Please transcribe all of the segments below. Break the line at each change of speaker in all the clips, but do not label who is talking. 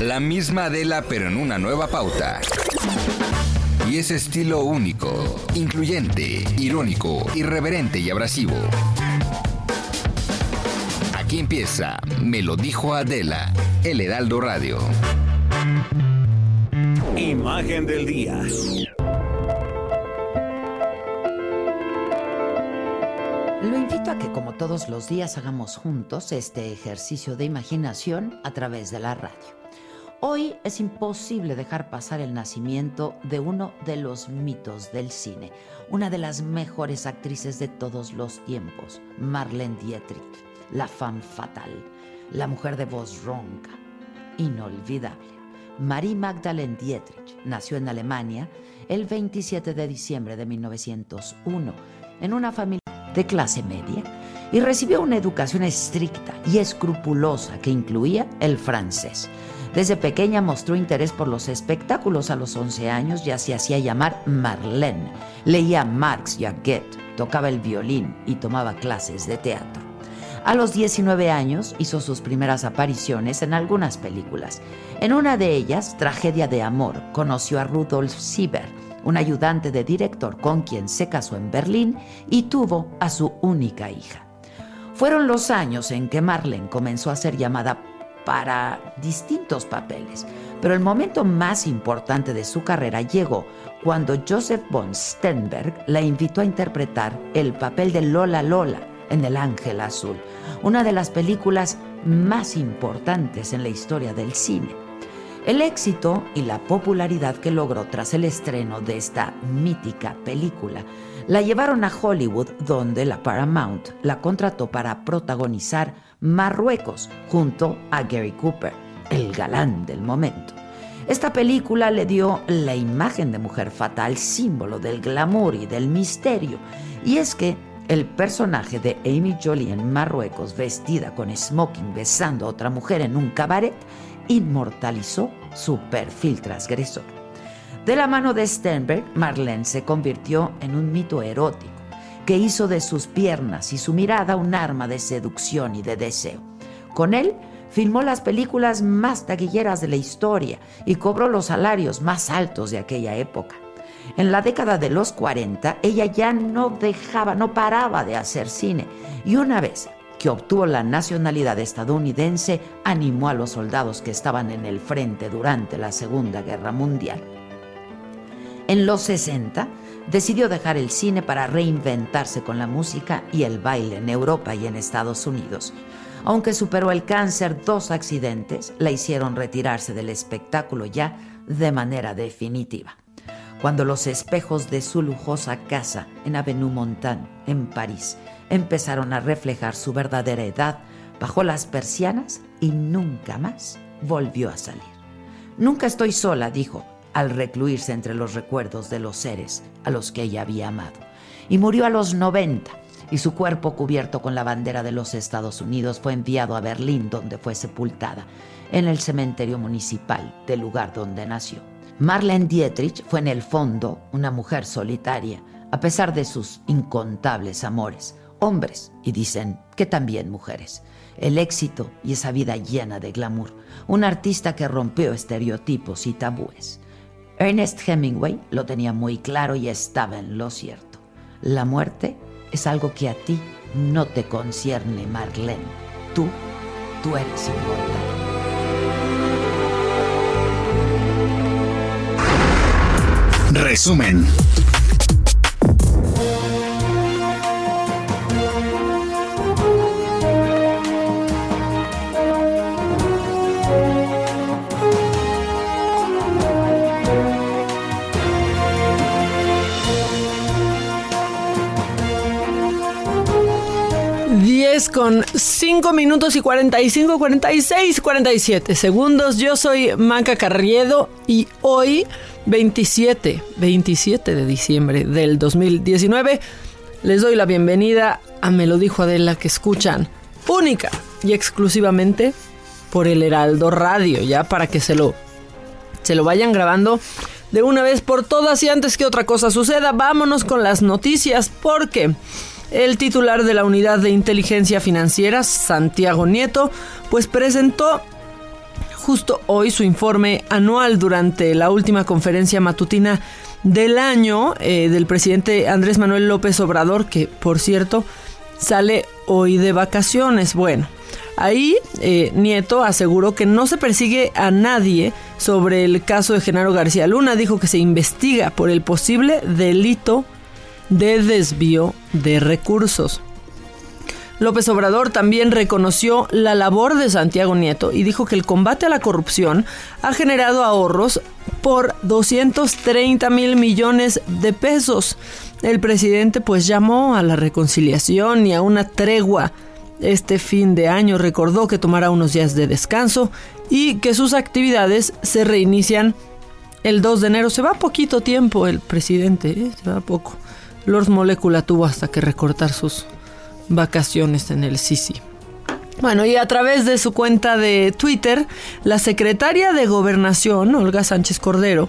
La misma Adela, pero en una nueva pauta. Y ese estilo único, incluyente, irónico, irreverente y abrasivo. Aquí empieza Me lo dijo Adela, El Heraldo Radio.
Imagen del día.
Lo invito a que como todos los días hagamos juntos este ejercicio de imaginación a través de la radio. Hoy es imposible dejar pasar el nacimiento de uno de los mitos del cine, una de las mejores actrices de todos los tiempos, Marlene Dietrich, la femme fatal, la mujer de voz ronca, inolvidable. Marie Magdalene Dietrich nació en Alemania el 27 de diciembre de 1901 en una familia de clase media y recibió una educación estricta y escrupulosa que incluía el francés. Desde pequeña mostró interés por los espectáculos. A los 11 años ya se hacía llamar Marlene. Leía Marx y a Goethe, tocaba el violín y tomaba clases de teatro. A los 19 años hizo sus primeras apariciones en algunas películas. En una de ellas, Tragedia de Amor, conoció a Rudolf Sieber, un ayudante de director con quien se casó en Berlín y tuvo a su única hija. Fueron los años en que Marlene comenzó a ser llamada para distintos papeles, pero el momento más importante de su carrera llegó cuando Joseph von Sternberg la invitó a interpretar el papel de Lola Lola en El Ángel Azul, una de las películas más importantes en la historia del cine. El éxito y la popularidad que logró tras el estreno de esta mítica película la llevaron a Hollywood, donde la Paramount la contrató para protagonizar Marruecos junto a Gary Cooper, el galán del momento. Esta película le dio la imagen de mujer fatal, símbolo del glamour y del misterio. Y es que el personaje de Amy Jolie en Marruecos, vestida con smoking besando a otra mujer en un cabaret, inmortalizó su perfil transgresor. De la mano de Sternberg, Marlene se convirtió en un mito erótico que hizo de sus piernas y su mirada un arma de seducción y de deseo. Con él filmó las películas más taquilleras de la historia y cobró los salarios más altos de aquella época. En la década de los 40, ella ya no dejaba, no paraba de hacer cine. Y una vez que obtuvo la nacionalidad estadounidense, animó a los soldados que estaban en el frente durante la Segunda Guerra Mundial. En los 60, decidió dejar el cine para reinventarse con la música y el baile en Europa y en Estados Unidos. Aunque superó el cáncer, dos accidentes la hicieron retirarse del espectáculo ya de manera definitiva. Cuando los espejos de su lujosa casa en Avenue Montaigne, en París, empezaron a reflejar su verdadera edad, bajó las persianas y nunca más volvió a salir. Nunca estoy sola, dijo, al recluirse entre los recuerdos de los seres a los que ella había amado. Y murió a los 90 y su cuerpo cubierto con la bandera de los Estados Unidos fue enviado a Berlín donde fue sepultada en el cementerio municipal del lugar donde nació. Marlene Dietrich fue en el fondo una mujer solitaria, a pesar de sus incontables amores, hombres y dicen que también mujeres. El éxito y esa vida llena de glamour, un artista que rompió estereotipos y tabúes. Ernest Hemingway lo tenía muy claro y estaba en lo cierto. La muerte es algo que a ti no te concierne, Marlene. Tú, tú eres inmortal.
Resumen.
con 5 minutos y 45, 46, 47 segundos. Yo soy Maca Carriedo y hoy, 27, 27 de diciembre del 2019, les doy la bienvenida a Me lo dijo Adela que escuchan única y exclusivamente por el Heraldo Radio, ya para que se lo, se lo vayan grabando de una vez por todas y antes que otra cosa suceda, vámonos con las noticias porque... El titular de la Unidad de Inteligencia Financiera, Santiago Nieto, pues presentó justo hoy su informe anual durante la última conferencia matutina del año eh, del presidente Andrés Manuel López Obrador, que por cierto sale hoy de vacaciones. Bueno, ahí eh, Nieto aseguró que no se persigue a nadie sobre el caso de Genaro García Luna. Dijo que se investiga por el posible delito de desvío de recursos. López Obrador también reconoció la labor de Santiago Nieto y dijo que el combate a la corrupción ha generado ahorros por 230 mil millones de pesos. El presidente pues llamó a la reconciliación y a una tregua este fin de año. Recordó que tomará unos días de descanso y que sus actividades se reinician el 2 de enero. Se va poquito tiempo el presidente, ¿eh? se va poco. Lord Molecula tuvo hasta que recortar sus vacaciones en el Sisi. Bueno, y a través de su cuenta de Twitter, la secretaria de Gobernación, Olga Sánchez Cordero,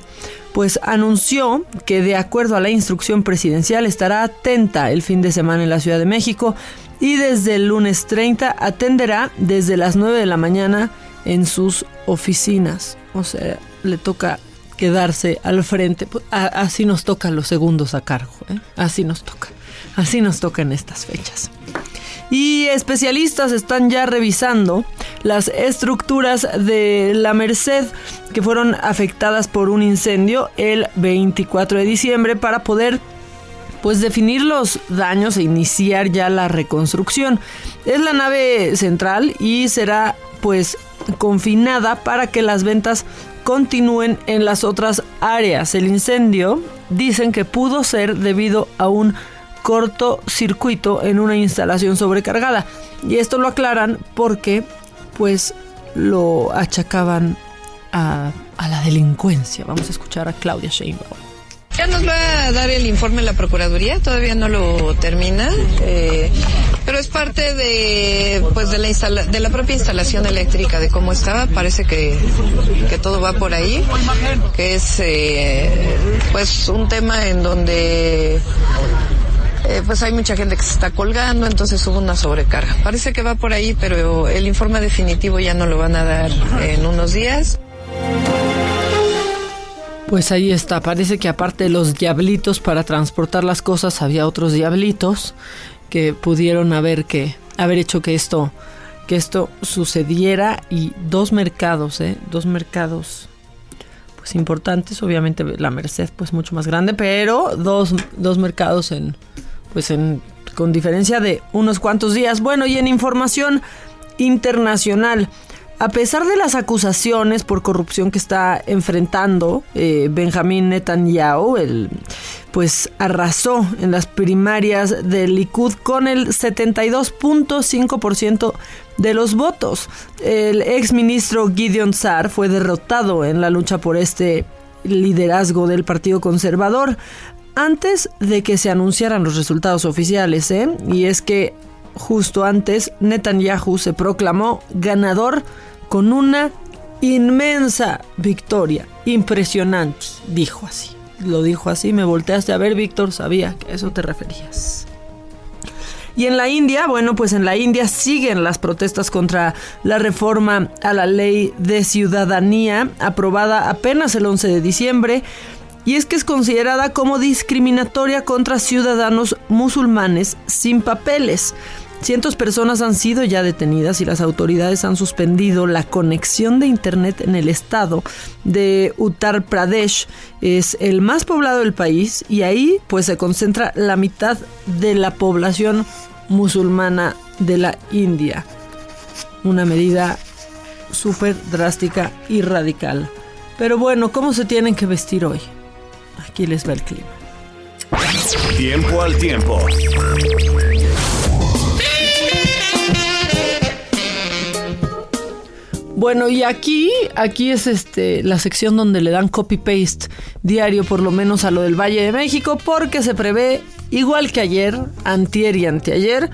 pues anunció que de acuerdo a la instrucción presidencial estará atenta el fin de semana en la Ciudad de México y desde el lunes 30 atenderá desde las 9 de la mañana en sus oficinas. O sea, le toca quedarse al frente. Así nos tocan los segundos a cargo, ¿eh? así nos toca, así nos toca en estas fechas. Y especialistas están ya revisando las estructuras de la Merced que fueron afectadas por un incendio el 24 de diciembre para poder pues definir los daños e iniciar ya la reconstrucción. Es la nave central y será pues confinada para que las ventas continúen en las otras áreas. El incendio dicen que pudo ser debido a un cortocircuito en una instalación sobrecargada. Y esto lo aclaran porque pues lo achacaban a, a la delincuencia. Vamos a escuchar a Claudia Sheinbaum.
Ya nos va a dar el informe la Procuraduría, todavía no lo termina, eh, pero es parte de, pues de, la de la propia instalación eléctrica, de cómo estaba. Parece que, que todo va por ahí, que es eh, pues un tema en donde eh, pues hay mucha gente que se está colgando, entonces hubo una sobrecarga. Parece que va por ahí, pero el informe definitivo ya no lo van a dar en unos días.
Pues ahí está, parece que aparte de los diablitos para transportar las cosas, había otros diablitos que pudieron haber que haber hecho que esto que esto sucediera y dos mercados, ¿eh? dos mercados pues importantes, obviamente la Merced pues mucho más grande, pero dos, dos mercados en pues en con diferencia de unos cuantos días. Bueno, y en información internacional, a pesar de las acusaciones por corrupción que está enfrentando eh, Benjamín Netanyahu, pues arrasó en las primarias del Likud con el 72.5% de los votos. El exministro Gideon Sar fue derrotado en la lucha por este liderazgo del Partido Conservador antes de que se anunciaran los resultados oficiales, ¿eh? Y es que justo antes Netanyahu se proclamó ganador con una inmensa victoria. Impresionante, dijo así. Lo dijo así, me volteaste a ver, Víctor, sabía que a eso te referías. Y en la India, bueno, pues en la India siguen las protestas contra la reforma a la ley de ciudadanía aprobada apenas el 11 de diciembre. Y es que es considerada como discriminatoria contra ciudadanos musulmanes sin papeles. Cientos personas han sido ya detenidas y las autoridades han suspendido la conexión de internet en el estado de Uttar Pradesh. Es el más poblado del país y ahí pues se concentra la mitad de la población musulmana de la India. Una medida súper drástica y radical. Pero bueno, ¿cómo se tienen que vestir hoy? Aquí les va el clima.
Tiempo al tiempo.
Bueno, y aquí, aquí es este la sección donde le dan copy paste diario, por lo menos a lo del Valle de México, porque se prevé igual que ayer, antier y anteayer,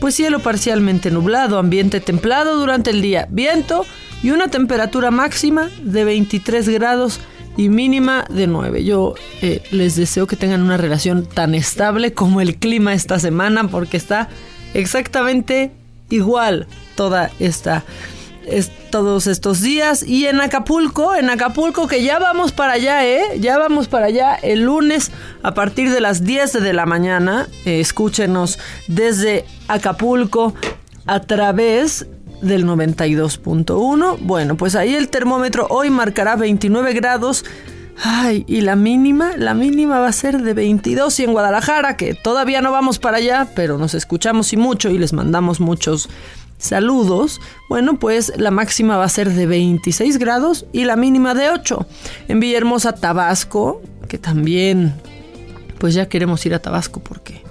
pues cielo parcialmente nublado, ambiente templado durante el día, viento y una temperatura máxima de 23 grados y mínima de 9. Yo eh, les deseo que tengan una relación tan estable como el clima esta semana porque está exactamente igual toda esta todos estos días y en Acapulco, en Acapulco que ya vamos para allá, ¿eh? Ya vamos para allá el lunes a partir de las 10 de la mañana. Eh, escúchenos desde Acapulco a través del 92.1. Bueno, pues ahí el termómetro hoy marcará 29 grados. Ay, y la mínima, la mínima va a ser de 22 y en Guadalajara, que todavía no vamos para allá, pero nos escuchamos y mucho y les mandamos muchos saludos. Bueno, pues la máxima va a ser de 26 grados y la mínima de 8. En Villahermosa, Tabasco, que también, pues ya queremos ir a Tabasco porque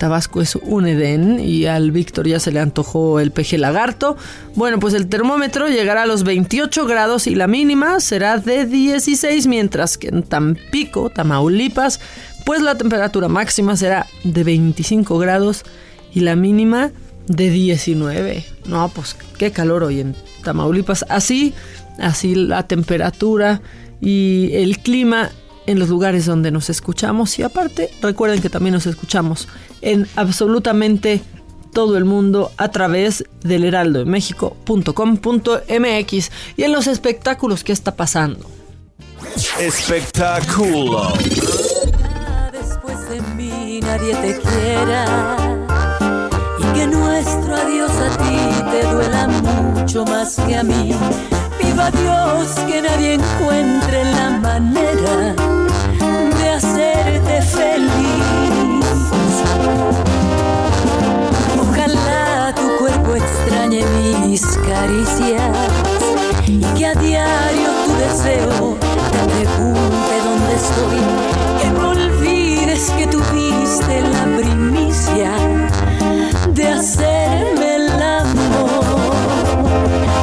Tabasco es un Edén y al Víctor ya se le antojó el peje lagarto. Bueno, pues el termómetro llegará a los 28 grados y la mínima será de 16, mientras que en Tampico, Tamaulipas, pues la temperatura máxima será de 25 grados y la mínima de 19. No, pues qué calor hoy en Tamaulipas. Así, así la temperatura y el clima en los lugares donde nos escuchamos y aparte recuerden que también nos escuchamos en absolutamente todo el mundo a través del heraldodemexico.com.mx y en los espectáculos que está pasando.
Espectáculo.
Después de mí nadie te quiera que nuestro adiós a ti te duela mucho más que a mí. Viva Dios que nadie encuentre la manera de hacerte feliz. Ojalá tu cuerpo extrañe mis caricias y que a diario tu deseo te pregunte dónde estoy. Que no olvides que tuviste la primicia hacerme el amor.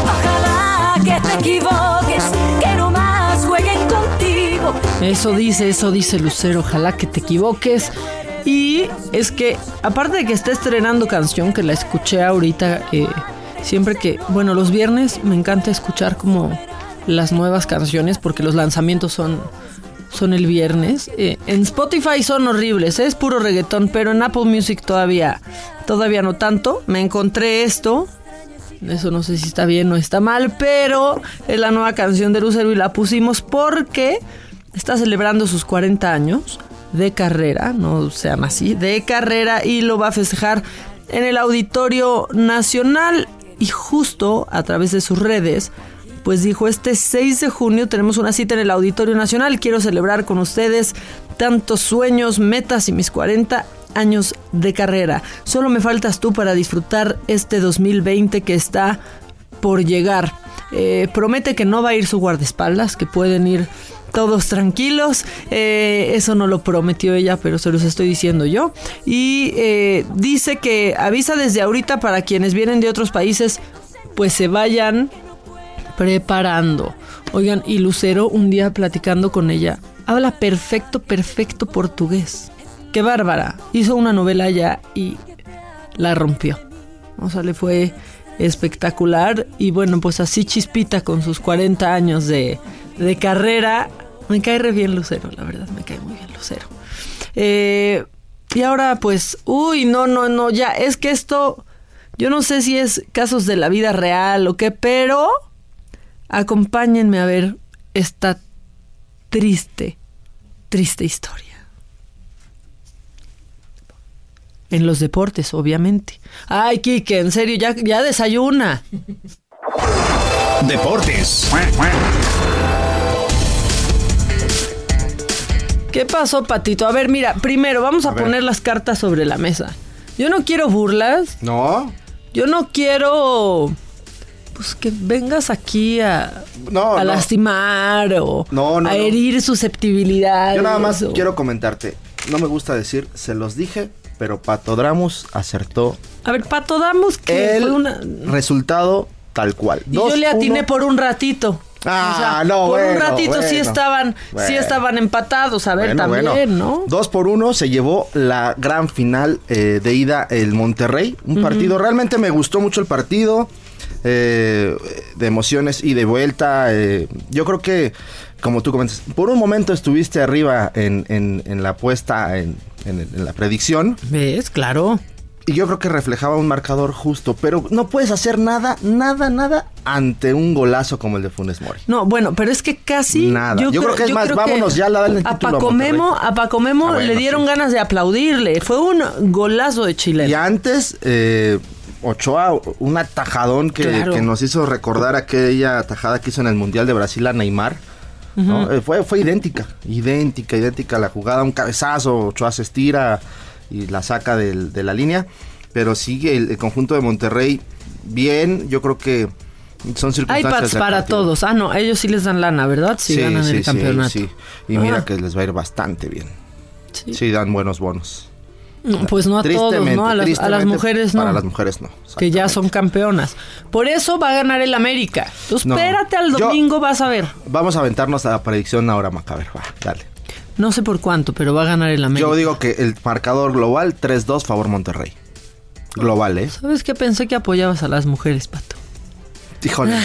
Ojalá que te equivoques, que más jueguen contigo.
Eso dice, eso dice Lucero, ojalá que te equivoques. Y es que, aparte de que está estrenando canción, que la escuché ahorita, eh, siempre que, bueno, los viernes me encanta escuchar como las nuevas canciones, porque los lanzamientos son, son el viernes. Eh, en Spotify son horribles, es puro reggaetón, pero en Apple Music todavía, todavía no tanto. Me encontré esto, eso no sé si está bien o está mal, pero es la nueva canción de Lucero y la pusimos porque está celebrando sus 40 años de carrera, no sean así, de carrera y lo va a festejar en el Auditorio Nacional y justo a través de sus redes pues dijo, este 6 de junio tenemos una cita en el Auditorio Nacional, quiero celebrar con ustedes tantos sueños, metas y mis 40 años de carrera. Solo me faltas tú para disfrutar este 2020 que está por llegar. Eh, promete que no va a ir su guardaespaldas, que pueden ir todos tranquilos. Eh, eso no lo prometió ella, pero se los estoy diciendo yo. Y eh, dice que avisa desde ahorita para quienes vienen de otros países, pues se vayan preparando. Oigan, y Lucero un día platicando con ella, habla perfecto, perfecto portugués. Qué bárbara. Hizo una novela ya y la rompió. O sea, le fue espectacular. Y bueno, pues así chispita con sus 40 años de, de carrera. Me cae re bien Lucero, la verdad, me cae muy bien Lucero. Eh, y ahora pues, uy, no, no, no, ya, es que esto, yo no sé si es casos de la vida real o qué, pero acompáñenme a ver esta triste, triste historia. En los deportes, obviamente. Ay, Kike, en serio, ya, ya desayuna.
Deportes.
¿Qué pasó, Patito? A ver, mira, primero vamos a, poner las cartas sobre la mesa. Yo no quiero burlas.
No.
Yo no quiero. Pues que vengas aquí a,
No,
a
no.
lastimar o
No,
a herir susceptibilidades.
Yo nada más
o-
quiero comentarte. No me gusta decir, se los dije, pero Pato Dramus acertó
A ver, Pato, damos que
el
fue una.
resultado tal cual.
Y yo le atiné
2-1.
por un ratito.
Ah, no,
Por un
bueno,
ratito sí
bueno.
estaban, sí estaban empatados. A ver, también. ¿no?
Dos por uno se llevó la gran final eh, de ida el Monterrey. Un partido, realmente me gustó mucho el partido. Eh, de emociones y de vuelta. eh, yo creo que, como tú comentas, por un momento estuviste arriba en, en- en la apuesta, en, en- la predicción.
¿Ves? Claro.
Y yo creo que reflejaba un marcador justo. Pero no puedes hacer nada, nada, nada ante un golazo como el de Funes Mori.
No, bueno, pero es que casi.
Nada. Yo creo que es más, vámonos ya, la- dale el
a
título a
Paco Memo,
Monterrey.
a Paco Memo
Ah, bueno,
le dieron
sí.
ganas de aplaudirle. Fue un golazo de Chile.
Y antes, eh, Ochoa, un atajadón que,
Claro.
que nos hizo recordar aquella atajada que hizo en el Mundial de Brasil a Neymar. ¿no? Eh, fue, fue idéntica, idéntica, idéntica la jugada. Un cabezazo, Ochoa se estira y la saca del- de la línea. Pero sigue el, el conjunto de Monterrey bien. Yo creo que son
Hay
circunstancias.
pads para todos. Ah, no, ellos sí les dan lana, ¿verdad? Si ganan el campeonato.
sí. Y mira
Ah.
que les va a ir bastante bien.
Sí.
Sí, dan buenos bonos.
Pues no a todos, ¿no? A las, a las mujeres no.
Para las mujeres no.
que ya son campeonas. Por eso va a ganar el América. Tú
No.
espérate al
Yo-
domingo, vas a ver.
Vamos a aventarnos a la predicción ahora, Macaber. Va, dale.
No sé por cuánto, pero va a ganar el América.
Yo digo que el marcador global 3-2 favor Monterrey. Global, ¿eh?
¿Sabes qué? Pensé que apoyabas a las mujeres, Pato.
Híjole.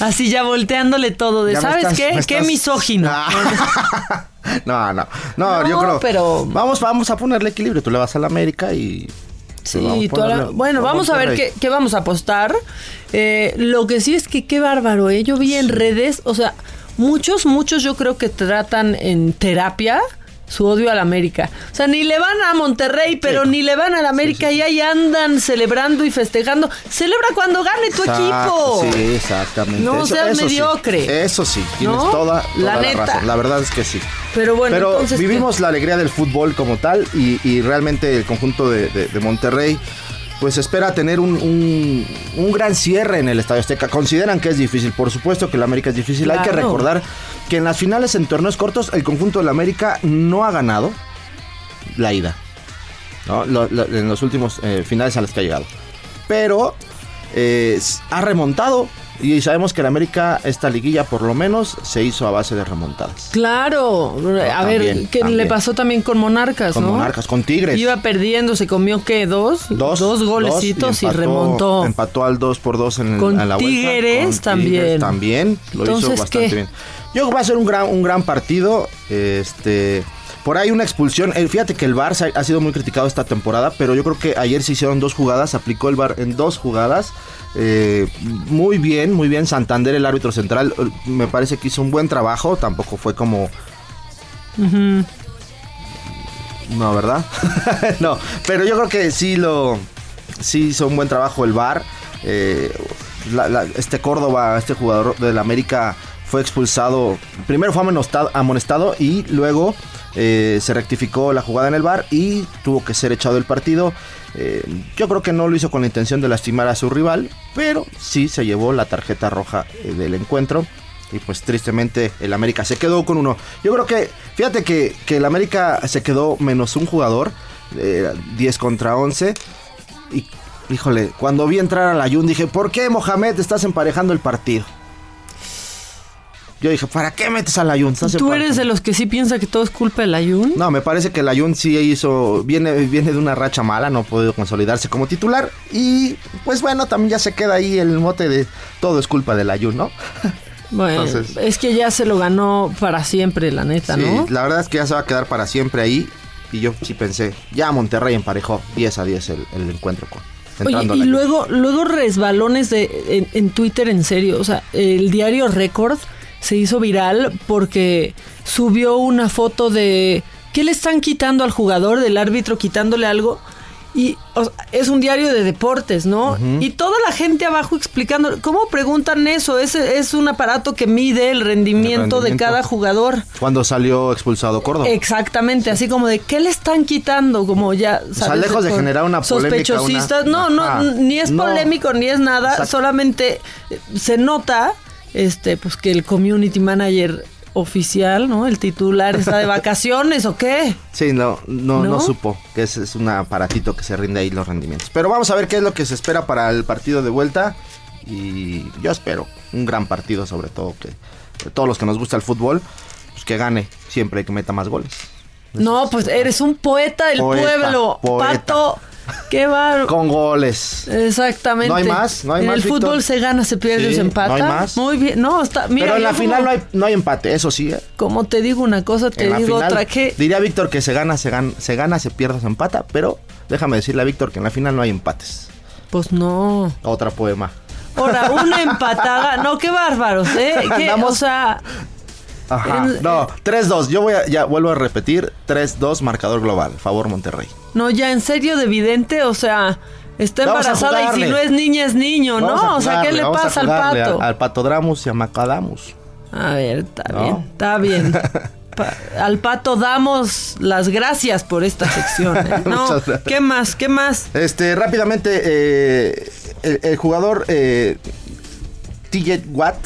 Así ya volteándole todo de,
Ya
¿sabes
estás-
qué? Qué misógino.
Ah. No, no, no,
No,
yo creo.
pero-
Vamos, vamos a ponerle equilibrio. Tú le vas a la América y.
Sí,
vamos ponerle
bueno, vamos a ver qué, qué vamos a apostar. Eh, lo que sí es que qué bárbaro, ¿eh? Yo vi en redes, o sea, muchos, muchos yo creo que tratan en terapia su odio a la América. O sea, ni le van a Monterrey, pero
Sí.
ni le van a la América y ahí andan celebrando y festejando. Celebra cuando gane tu
Exacto,
equipo.
Sí, exactamente.
No seas
sí.
mediocre.
Eso sí, tienes
¿No?
toda, toda
La
la,
neta.
razón. La verdad es que sí.
Pero bueno,
Pero
entonces, ¿qué?
vivimos la alegría del fútbol como tal y, y realmente el conjunto de, de- de Monterrey pues espera tener un, un- un gran cierre en el Estadio Azteca. Consideran que es difícil, por supuesto que el América es difícil. Hay que recordar que en las finales en torneos cortos el conjunto del América no ha ganado la ida. ¿no? Lo- lo- en los últimos eh, finales a los que ha llegado. Pero eh, ha remontado y sabemos que el América esta liguilla por lo menos se hizo a base de remontadas.
Claro, a ver, ¿qué
también.
le pasó también con Monarcas,
Con
no?
Monarcas, con Tigres.
Iba perdiendo, se comió qué, dos,
Dos,
golecitos y,
empató-
remontó.
Empató al 2 por 2 en,
Con
en la vuelta.
Tigres también.
también. Lo
Entonces,
hizo bastante
¿qué?
bien. Yo creo que va a ser un gran, un gran partido. Este. Por ahí una expulsión. Eh, fíjate que el VAR ha, sido muy criticado esta temporada, pero yo creo que ayer se hicieron dos jugadas, aplicó el VAR en dos jugadas. Eh, muy bien, muy bien. Santander, el árbitro central, eh, me parece que hizo un buen trabajo. Tampoco fue como No, ¿verdad? no, pero yo creo que sí lo sí hizo un buen trabajo el VAR. Eh, la- la- este Córdoba, este jugador del América fue expulsado. Primero fue amonestado, y luego eh, se rectificó la jugada en el VAR y tuvo que ser echado del partido. Eh, yo creo que no lo hizo con la intención de lastimar a su rival, pero sí se llevó la tarjeta roja eh, del encuentro. Y pues tristemente el América se quedó con uno. Yo creo que, fíjate que, que el América se quedó menos un jugador, eh, 10 contra 11. Y híjole, cuando vi entrar a la Jun dije, ¿por qué Mohamed estás emparejando el partido? Yo dije, ¿para qué metes a la Jun? Estás
¿Tú eres
emparejando".
de los que sí piensa que todo es culpa del Ayun?
No, me parece que el Ayun sí hizo, viene, viene de una racha mala, no ha podido consolidarse como titular. Y pues bueno, también ya se queda ahí el mote de todo es culpa del Ayun, ¿no?
Bueno,
Entonces-
es que ya se lo ganó para siempre, la neta,
Sí,
¿no?
la verdad es que ya se va a quedar para siempre ahí. Y yo sí pensé, ya Monterrey emparejó 10 a 10 el, el encuentro con.
Oye, y luego, luego resbalones de, en, en Twitter, en serio. O sea, el diario Record se hizo viral porque subió una foto de qué le están quitando al jugador, del árbitro quitándole algo. Y o sea, es un diario de deportes, ¿no? Y toda la gente abajo explicando, ¿cómo preguntan eso? Ese es un aparato que mide el rendimiento, de
rendimiento.
cada jugador.
Cuando salió expulsado Córdoba.
Exactamente, así como de qué le están quitando, como ya
sea,
¿sabes?
lejos de
Con
generar una polémica,
sospechosistas.
una-
No, no, ni es
No.
polémico ni es nada,
Exacto.
solamente eh, se nota este pues que el community manager oficial, ¿no? El titular está de vacaciones o qué?
Sí, no, no,
¿No?
no supo que ese es un aparatito que se rinde ahí los rendimientos. Pero vamos a ver qué es lo que se espera para el partido de vuelta. y yo espero un gran partido, sobre todo que todos los que nos gusta el fútbol, pues que gane siempre y que meta más goles.
No, pues eres un poeta del
Poeta,
pueblo.
poeta.
Pato, qué bárbaro.
Con goles.
Exactamente.
No hay más, no hay
en
más,
el
Víctor.
fútbol se gana, se pierde,
Sí,
se empata.
no hay más.
Muy bien. No, está. Mira,
Pero en la final no hay, no hay empate, eso sí. ¿eh?
como te digo una cosa, te
En
digo
final,
otra. que
Diría Víctor que se gana, se gana, se gana, se pierde, se empata, pero déjame decirle a Víctor que en la final no hay empates.
Pues no.
Otra poema.
Ahora, una empatada. No, qué bárbaros, ¿eh?
Andamos-
o sea,
Ajá.
En-
No, 3-2. Yo voy a, ya vuelvo a repetir. 3-2, marcador global. Favor Monterrey.
no, ya en serio de evidente, o sea, está
a
embarazada y si no es niña es niño,
Vamos a
¿no? O sea, ¿qué le
a
pasa al pato?
Al, al Patodramus y a Macadamus.
A ver, está
¿No?
bien, está bien. Pa- al pato damos las gracias por esta sección. ¿eh? No. ¿qué más? ¿Qué más?
Este, rápidamente, eh, el, el jugador eh, TJ Watt.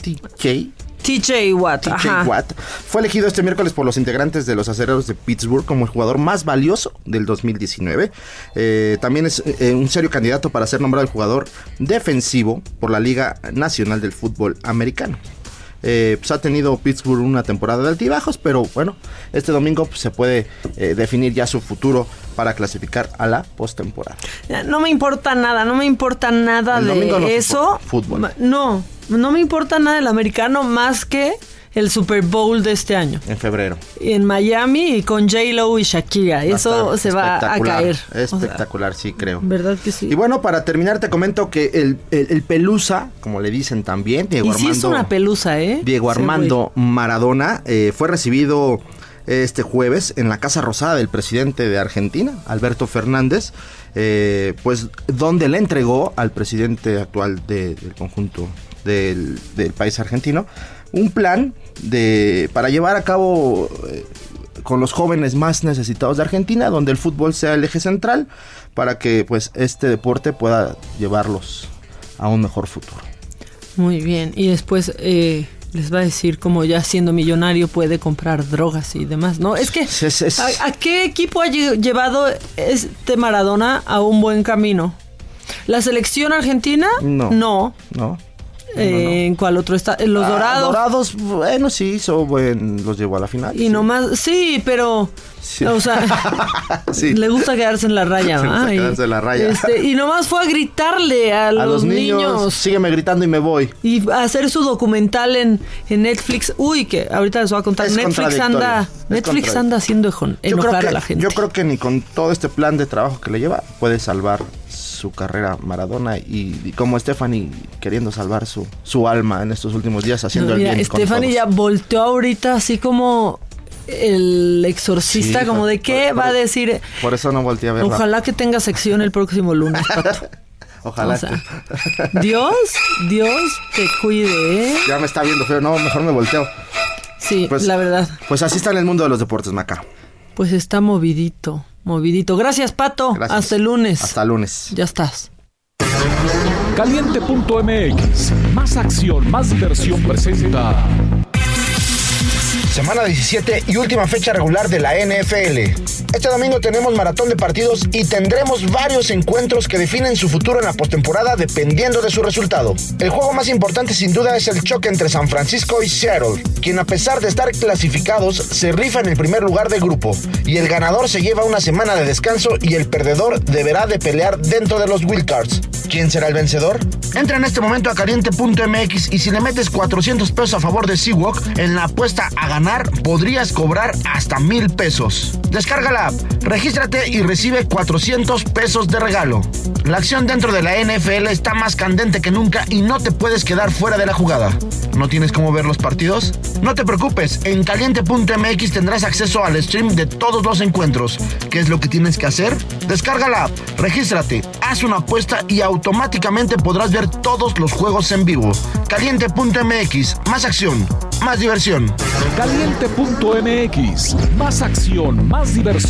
TJ.
TJ Watt,
TJ. Watt fue elegido este miércoles por los integrantes de los acereros de Pittsburgh como el jugador más valioso del 2019. Eh, también es eh, un serio candidato para ser nombrado el jugador defensivo por la Liga Nacional del Fútbol Americano. Eh, pues ha tenido Pittsburgh una temporada de altibajos, pero bueno, este domingo pues, se puede eh, definir ya su futuro para clasificar a la postemporada.
No me importa nada, no me importa nada
El no
de eso.
fútbol.
No, no me importa nada del americano más que el Super Bowl de este año.
En febrero.
En Miami y con J-Lo y Shakira.
Va
Eso se va a
espectacular,
caer. O sea,
Espectacular, sí, creo.
¿Verdad que sí?
Y bueno, para terminar te comento que el, el- el Pelusa, como le dicen también, Diego
Y sí
Armando,
es una pelusa, ¿eh?
Diego
Sí,
Armando Maradona, eh, fue recibido este jueves en la Casa Rosada del presidente de Argentina, Alberto Fernández, eh, pues donde le entregó al presidente actual de- del conjunto del, del país argentino un plan de para llevar a cabo eh, con los jóvenes más necesitados de Argentina, donde el fútbol sea el eje central, para que pues este deporte pueda llevarlos a un mejor futuro.
Muy bien. Y después eh, les va a decir cómo ya siendo millonario puede comprar drogas y demás, ¿no? Es que,
Es- es- es-
¿a, a qué equipo ha lle- llevado este Maradona a un buen camino? ¿La selección argentina?
No.
No.
¿No?
Eh, ¿En cuál otro está? Los
Ah,
dorados.
Dorados, bueno, sí, hizo buen, los llevó a la final.
Y
sí.
nomás, sí, pero...
Sí.
O sea,
Sí.
le gusta quedarse en la raya,
Le gusta
¿va? Y,
quedarse en la raya.
este, y nomás fue a gritarle a,
a
los,
los niños,
niños
sígueme gritando y me voy.
Y hacer su documental en, en Netflix. Uy, que ahorita les voy a contar.
Es
Netflix anda,
es
Netflix anda haciendo ejon-
Yo creo,
enojar
que,
a la gente.
yo creo que ni con todo este plan de trabajo que le lleva puede salvar su carrera Maradona y, y como Stephanie queriendo salvar su, su alma en estos últimos días haciendo
No,
el bien
Stephanie ya volteó ahorita así como el exorcista,
Sí,
como de qué
por-
va a decir.
Por eso no volteé a verla.
Ojalá que tenga sección el próximo lunes.
Ojalá.
O sea, Dios, Dios te cuide, ¿eh?
Ya me está viendo feo, no, mejor me volteo.
Sí,
Pues-
la verdad.
Pues así está en el mundo de los deportes, Maca.
Pues está movidito, movidito. Gracias, Pato.
Gracias.
Hasta el lunes.
Hasta lunes.
Ya estás.
Caliente.mx. Más acción, más diversión presenta.
Semana 17 y última fecha regular de la NFL. Este domingo tenemos maratón de partidos y tendremos varios encuentros que definen su futuro en la postemporada dependiendo de su resultado. El juego más importante sin duda es el choque entre San Francisco y Seattle, quien a pesar de estar clasificados se rifa en el primer lugar del grupo y el ganador se lleva una semana de descanso y el perdedor deberá de pelear dentro de los wildcards. ¿Quién será el vencedor? Entra en este momento a caliente.mx y si le metes 400 pesos a favor de Seawalk en la apuesta a ganar, podrías cobrar hasta mil pesos. Descarga la regístrate y recibe 400 pesos de regalo. La acción dentro de la NFL está más candente que nunca y no te puedes quedar fuera de la jugada. ¿No tienes cómo ver los partidos? No te preocupes, en caliente.mx tendrás acceso al stream de todos los encuentros. ¿Qué es lo que tienes que hacer? Descarga la app, regístrate, haz una apuesta y automáticamente podrás ver todos los juegos en vivo. Caliente.mx, más acción, más diversión.
Caliente.mx. Más acción, más diversión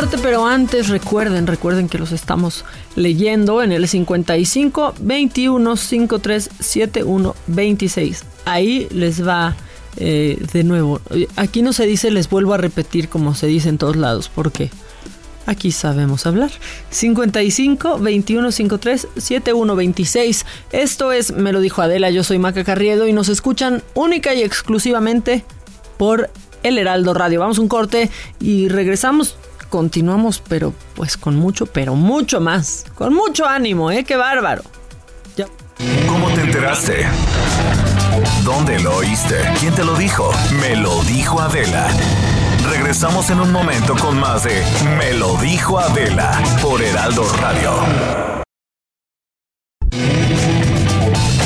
Corte, pero antes recuerden, recuerden que los estamos leyendo en el 55 21 53 71 26. Ahí les va eh, de nuevo. Aquí no se dice les vuelvo a repetir como se dice en todos lados. ¿Por qué? Aquí sabemos hablar. 55 21 53 71 26. Esto es Me lo dijo Adela. Yo soy Maca Carriedo y nos escuchan única y exclusivamente por El Heraldo Radio. Vamos a un corte y regresamos. Continuamos, pero pues con mucho, pero mucho más. Con mucho ánimo, ¿eh? ¡Qué bárbaro! Ya.
¿Cómo te enteraste? ¿Dónde lo oíste? ¿Quién te lo dijo? Me lo dijo Adela. Regresamos en un momento con más de Me lo dijo Adela por Heraldo Radio.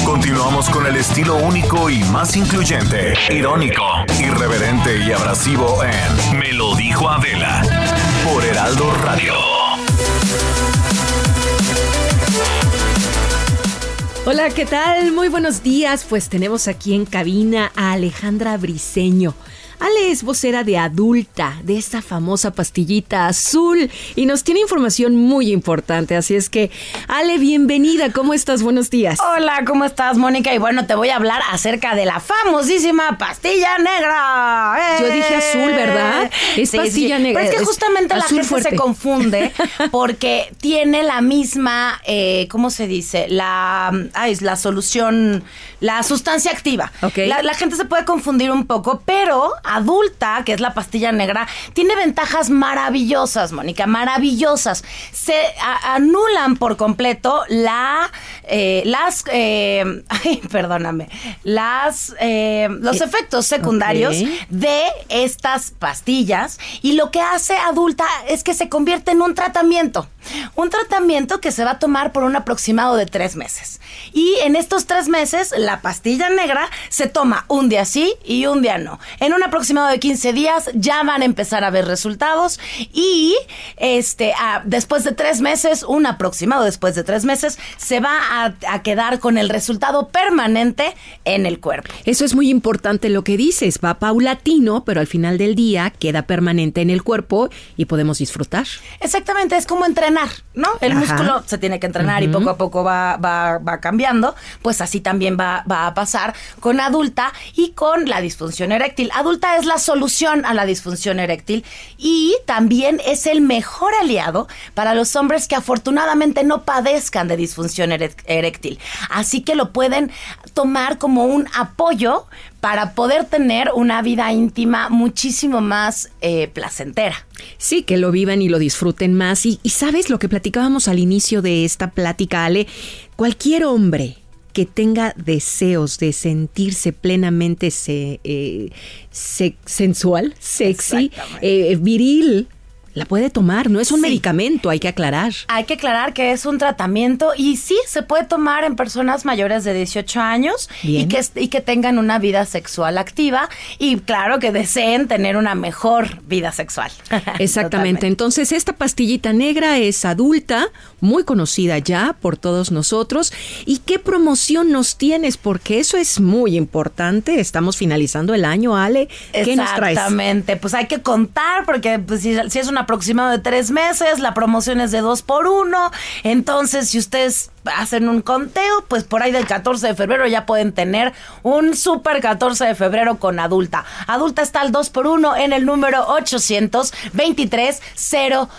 Continuamos con el estilo único y más incluyente, irónico, irreverente y abrasivo en Me lo dijo Adela por Heraldo Radio.
Hola, ¿qué tal? Muy buenos días. Pues tenemos aquí en cabina a Alejandra Briseño. Ale es vocera de adulta, de esta famosa pastillita azul, y nos tiene información muy importante. Así es que, Ale, bienvenida. ¿Cómo estás? Buenos días.
Hola, ¿cómo estás, Mónica? Y bueno, te voy a hablar acerca de la famosísima pastilla negra. ¡Eh!
Yo dije azul, ¿verdad? Es
Sí,
pastilla
sí.
negra.
Pero es que
es
justamente la gente
fuerte.
se confunde porque tiene la misma, eh, ¿cómo se dice? La, ay, es la solución, la sustancia activa.
Ok.
La, la gente se puede confundir un poco, pero adulta, que es la pastilla negra, tiene ventajas maravillosas, Mónica, maravillosas. Se anulan por completo la, eh, las, eh, ay, perdóname, las, eh, los efectos secundarios de estas pastillas y lo que hace adulta es que se convierte en un tratamiento. Un tratamiento que se va a tomar por un aproximado de tres meses. Y en estos tres meses, la pastilla negra se toma un día sí y un día no. En un aproximado de 15 días ya van a empezar a ver resultados y este, a- después de tres meses, un aproximado después de tres meses, se va a, a quedar con el resultado permanente en el cuerpo.
Eso es muy importante lo que dices. Va paulatino, pero al final del día queda permanente en el cuerpo y podemos disfrutar.
Exactamente, es como entrenar, ¿no? El
Ajá.
músculo se tiene que entrenar y poco a poco va, va, va cambiando, pues así también va, va a pasar con adulta y con la disfunción eréctil. Adulta es la solución a la disfunción eréctil y también es el mejor aliado para los hombres que afortunadamente no padezcan de disfunción ere- eréctil. Así que lo pueden tomar como un apoyo para poder tener una vida íntima muchísimo más eh, placentera.
Sí, que lo vivan y lo disfruten más. Y, y sabes lo que platicábamos al inicio de esta plática, Ale, cualquier hombre que tenga deseos de sentirse plenamente se- eh, se- sensual, sexy, eh, viril, la puede tomar. No es un
Sí.
medicamento, hay que aclarar.
Hay que aclarar que es un tratamiento y sí se puede tomar en personas mayores de 18 años y que, y que tengan una vida sexual activa y claro que deseen tener una mejor vida sexual.
Exactamente.
Totalmente.
Entonces, esta pastillita negra es adulta, muy conocida ya por todos nosotros. ¿Y qué promoción nos tienes? Porque eso es muy importante. Estamos finalizando el año, Ale. ¿Qué nos traes?
Exactamente, pues hay que contar porque pues, si, si es un aproximado de tres meses, la promoción es de dos por uno, entonces si ustedes hacen un conteo, pues por ahí del 14 de febrero ya pueden tener un super 14 de febrero con adulta. Adulta está al 2 por 1 en el número 823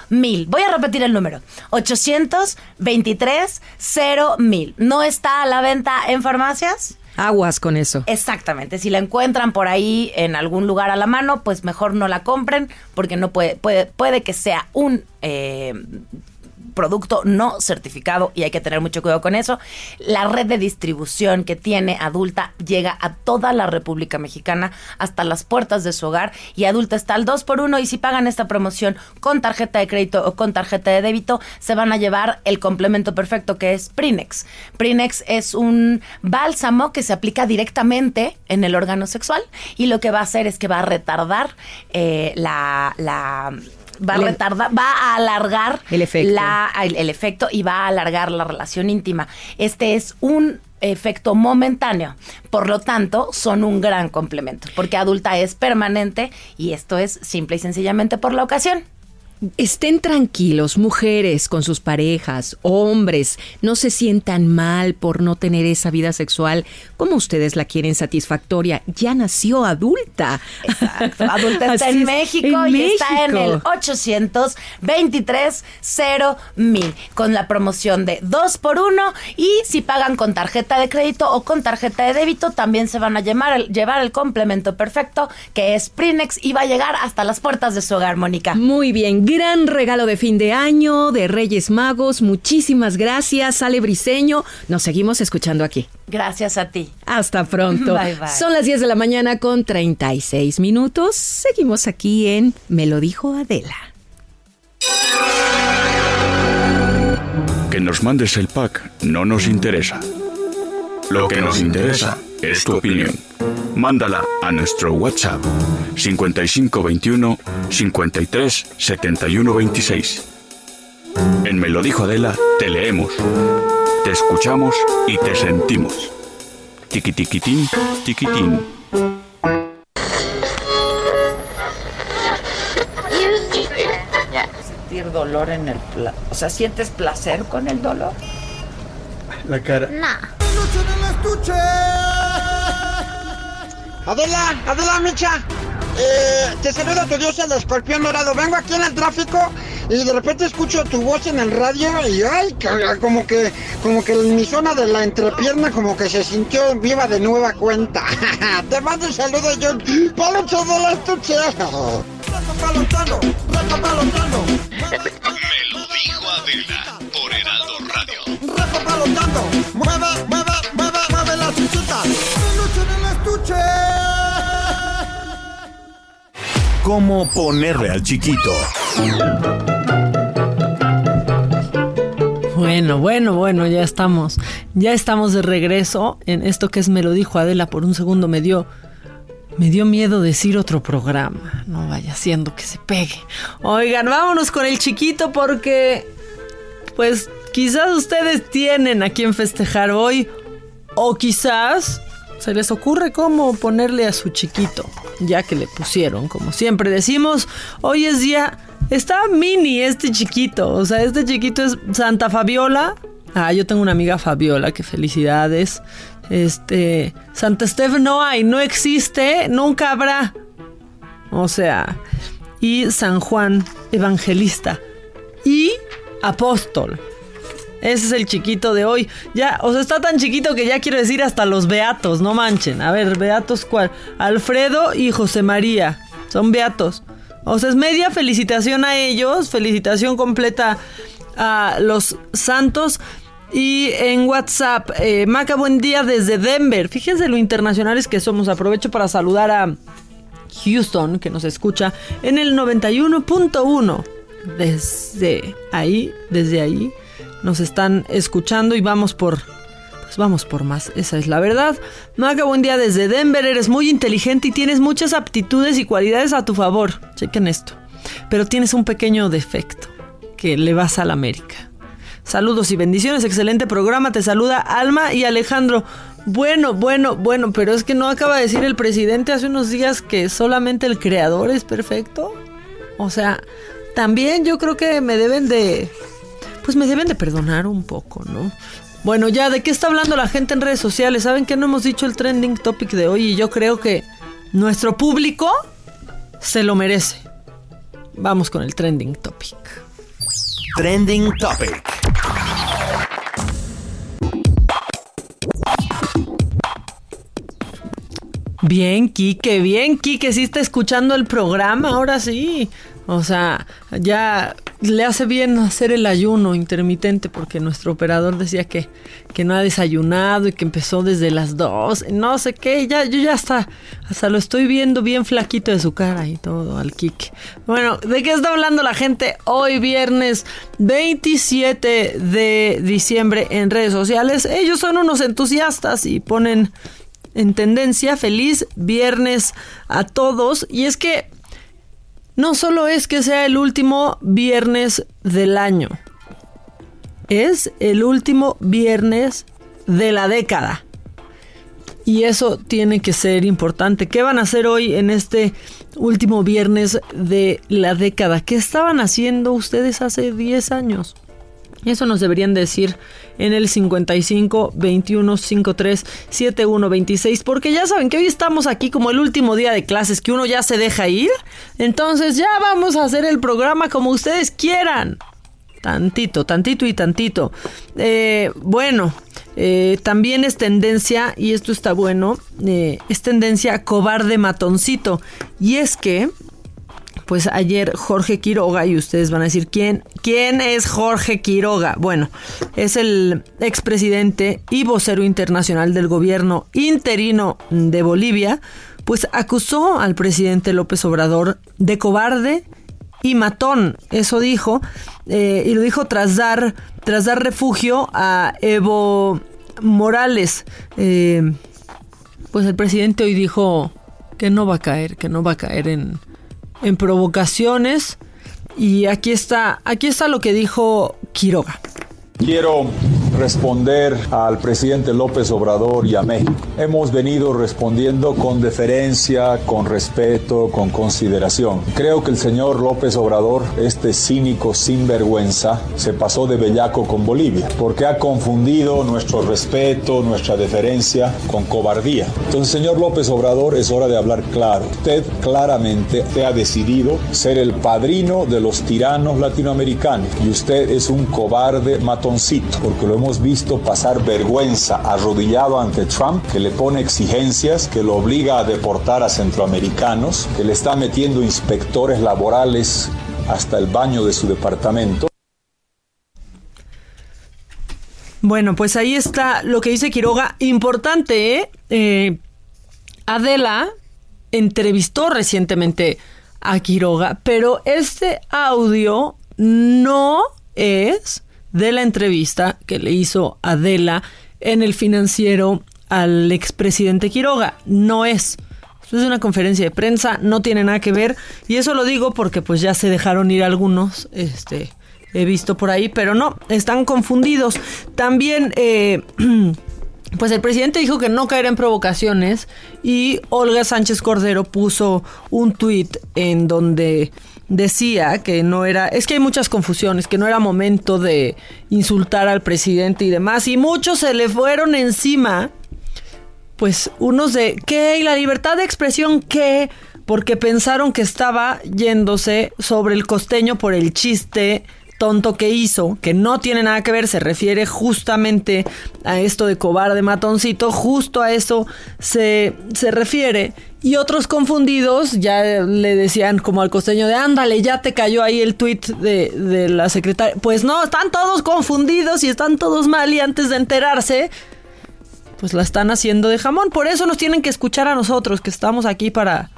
mil. Voy a repetir el número. 823 mil. ¿No está a la venta en farmacias?
Aguas con eso.
Exactamente. Si la encuentran por ahí en algún lugar a la mano, pues mejor no la compren porque no puede puede puede que sea un eh, producto no certificado y hay que tener mucho cuidado con eso. La red de distribución que tiene Adulta llega a toda la República Mexicana hasta las puertas de su hogar y Adulta está al 2 por 1 y si pagan esta promoción con tarjeta de crédito o con tarjeta de débito se van a llevar el complemento perfecto que es Prinex. Prinex es un bálsamo que se aplica directamente en el órgano sexual y lo que va a hacer es que va a retardar eh, la, la va a retardar, va a alargar
El efecto.
la- el, el efecto y va a alargar la relación íntima. Este es un efecto momentáneo, por lo tanto son un gran complemento, porque adulta es permanente y esto es simple y sencillamente por la ocasión.
Estén tranquilos, mujeres con sus parejas, hombres, no se sientan mal por no tener esa vida sexual como ustedes la quieren satisfactoria. Ya nació adulta.
Adulta está en
es,
México
en
y está en el
México.
823 mil con la promoción de 2 por 1 y si pagan con tarjeta de crédito o con tarjeta de débito también se van a llevar el, llevar el complemento perfecto que es Prinex y va a llegar hasta las puertas de su hogar, Mónica.
Muy bien, gran regalo de fin de año, de Reyes Magos. Muchísimas gracias, Ale Briseño. Nos seguimos escuchando aquí.
Gracias a ti.
Hasta pronto.
Bye, bye.
Son las 10 de la mañana con 36 minutos. Seguimos aquí en Me lo dijo Adela.
Que nos mandes el pack no nos interesa. Lo que nos interesa es tu opinión. Mándala a nuestro WhatsApp 5521 53 71 26. En Me lo dijo Adela te leemos, te escuchamos y te sentimos. Tiqui tiquitín, tiquitín.
Sentir dolor en el pla O sea, ¿sientes placer con el dolor?
La cara.
Adela, Adela Micha, eh, te saluda tu dios el escorpión dorado. Vengo aquí en el tráfico y de repente escucho tu voz en el radio y ay, como que, como que en mi zona de la entrepierna como que se sintió viva de nueva cuenta. te mando un saludo yo, Palucho de la estuche.
Me lo dijo Adela por Heraldo Radio.
Palotando, mueve, mueve, mueve, mueve la chuchuta. Estuche.
¿Cómo ponerle al chiquito?
Bueno, bueno, bueno, ya estamos. Ya estamos de regreso en esto que es Me lo dijo Adela. Por un segundo me dio. Me dio miedo decir otro programa. No vaya siendo que se pegue. Oigan, vámonos con el chiquito porque. Pues quizás ustedes tienen a quien festejar hoy. O quizás se les ocurre cómo ponerle a su chiquito. Ya que le pusieron, como siempre decimos, hoy es día. Está mini este chiquito. O sea, este chiquito es Santa Fabiola. Ah, yo tengo una amiga Fabiola, que felicidades. Este. Santa Estef no hay, no existe, nunca habrá. O sea. Y San Juan Evangelista. Y Apóstol. Ese es el chiquito de hoy. Ya, o sea, está tan chiquito que ya quiero decir hasta los beatos, no manchen. A ver, beatos cuál? Alfredo y José María. Son beatos. O sea, es media felicitación a ellos, felicitación completa a los santos. Y en WhatsApp, eh, Maca, buen día desde Denver. Fíjense lo internacionales que somos. Aprovecho para saludar a Houston, que nos escucha en el 91.1. Desde ahí, desde ahí, nos están escuchando y vamos por. Pues vamos por más, esa es la verdad. Maca, buen día desde Denver. Eres muy inteligente y tienes muchas aptitudes y cualidades a tu favor. Chequen esto. Pero tienes un pequeño defecto: que le vas a la América. Saludos y bendiciones, excelente programa. Te saluda Alma y Alejandro. Bueno, bueno, bueno, pero es que no acaba de decir el presidente hace unos días que solamente el creador es perfecto. O sea, también yo creo que me deben de... Pues me deben de perdonar un poco, ¿no? Bueno, ya, ¿de qué está hablando la gente en redes sociales? ¿Saben que no hemos dicho el trending topic de hoy? Y yo creo que nuestro público se lo merece. Vamos con el trending topic.
Trending Topic.
Bien, Quique, bien, Quique, sí está escuchando el programa, ahora sí. O sea, ya le hace bien hacer el ayuno intermitente porque nuestro operador decía que, que no ha desayunado y que empezó desde las dos, no sé qué, ya, yo ya hasta, hasta lo estoy viendo bien flaquito de su cara y todo al kick. Bueno, ¿de qué está hablando la gente hoy viernes 27 de diciembre en redes sociales? Ellos son unos entusiastas y ponen en tendencia feliz viernes a todos y es que no solo es que sea el último viernes del año, es el último viernes de la década. Y eso tiene que ser importante. ¿Qué van a hacer hoy en este último viernes de la década? ¿Qué estaban haciendo ustedes hace 10 años? Eso nos deberían decir en el 55 21 53 71 26 porque ya saben que hoy estamos aquí como el último día de clases que uno ya se deja ir. Entonces ya vamos a hacer el programa como ustedes quieran. Tantito, tantito y tantito. Eh, bueno, eh, también es tendencia, y esto está bueno, eh, es tendencia cobarde matoncito. Y es que pues ayer Jorge Quiroga, y ustedes van a decir, ¿quién, quién es Jorge Quiroga? Bueno, es el expresidente y vocero internacional del gobierno interino de Bolivia, pues acusó al presidente López Obrador de cobarde y matón, eso dijo, eh, y lo dijo tras dar, tras dar refugio a Evo Morales. Eh, pues el presidente hoy dijo que no va a caer, que no va a caer en, en provocaciones. Y aquí está, aquí está lo que dijo Quiroga.
Quiero responder al presidente López Obrador y a México. Hemos venido respondiendo con deferencia, con respeto, con consideración. Creo que el señor López Obrador, este cínico sinvergüenza, se pasó de bellaco con Bolivia, porque ha confundido nuestro respeto, nuestra deferencia con cobardía. Entonces, señor López Obrador, es hora de hablar claro. Usted claramente ha decidido ser el padrino de los tiranos latinoamericanos y usted es un cobarde matoncito, porque lo hemos hemos visto pasar vergüenza arrodillado ante Trump, que le pone exigencias, que lo obliga a deportar a centroamericanos, que le está metiendo inspectores laborales hasta el baño de su departamento.
Bueno, pues ahí está lo que dice Quiroga. Importante, ¿eh? eh Adela entrevistó recientemente a Quiroga, pero este audio no es de la entrevista que le hizo Adela en el financiero al expresidente Quiroga. No es. es una conferencia de prensa, no tiene nada que ver. Y eso lo digo porque pues ya se dejaron ir algunos. Este, he visto por ahí, pero no, están confundidos. También, eh, pues el presidente dijo que no caerá en provocaciones y Olga Sánchez Cordero puso un tuit en donde decía que no era, es que hay muchas confusiones, que no era momento de insultar al presidente y demás, y muchos se le fueron encima, pues unos de, ¿qué? ¿Y la libertad de expresión qué? Porque pensaron que estaba yéndose sobre el costeño por el chiste tonto que hizo, que no tiene nada que ver, se refiere justamente a esto de cobarde matoncito, justo a eso se, se refiere. Y otros confundidos ya le decían como al costeño de ándale, ya te cayó ahí el tuit de, de la secretaria. Pues no, están todos confundidos y están todos mal y antes de enterarse, pues la están haciendo de jamón. Por eso nos tienen que escuchar a nosotros, que estamos aquí para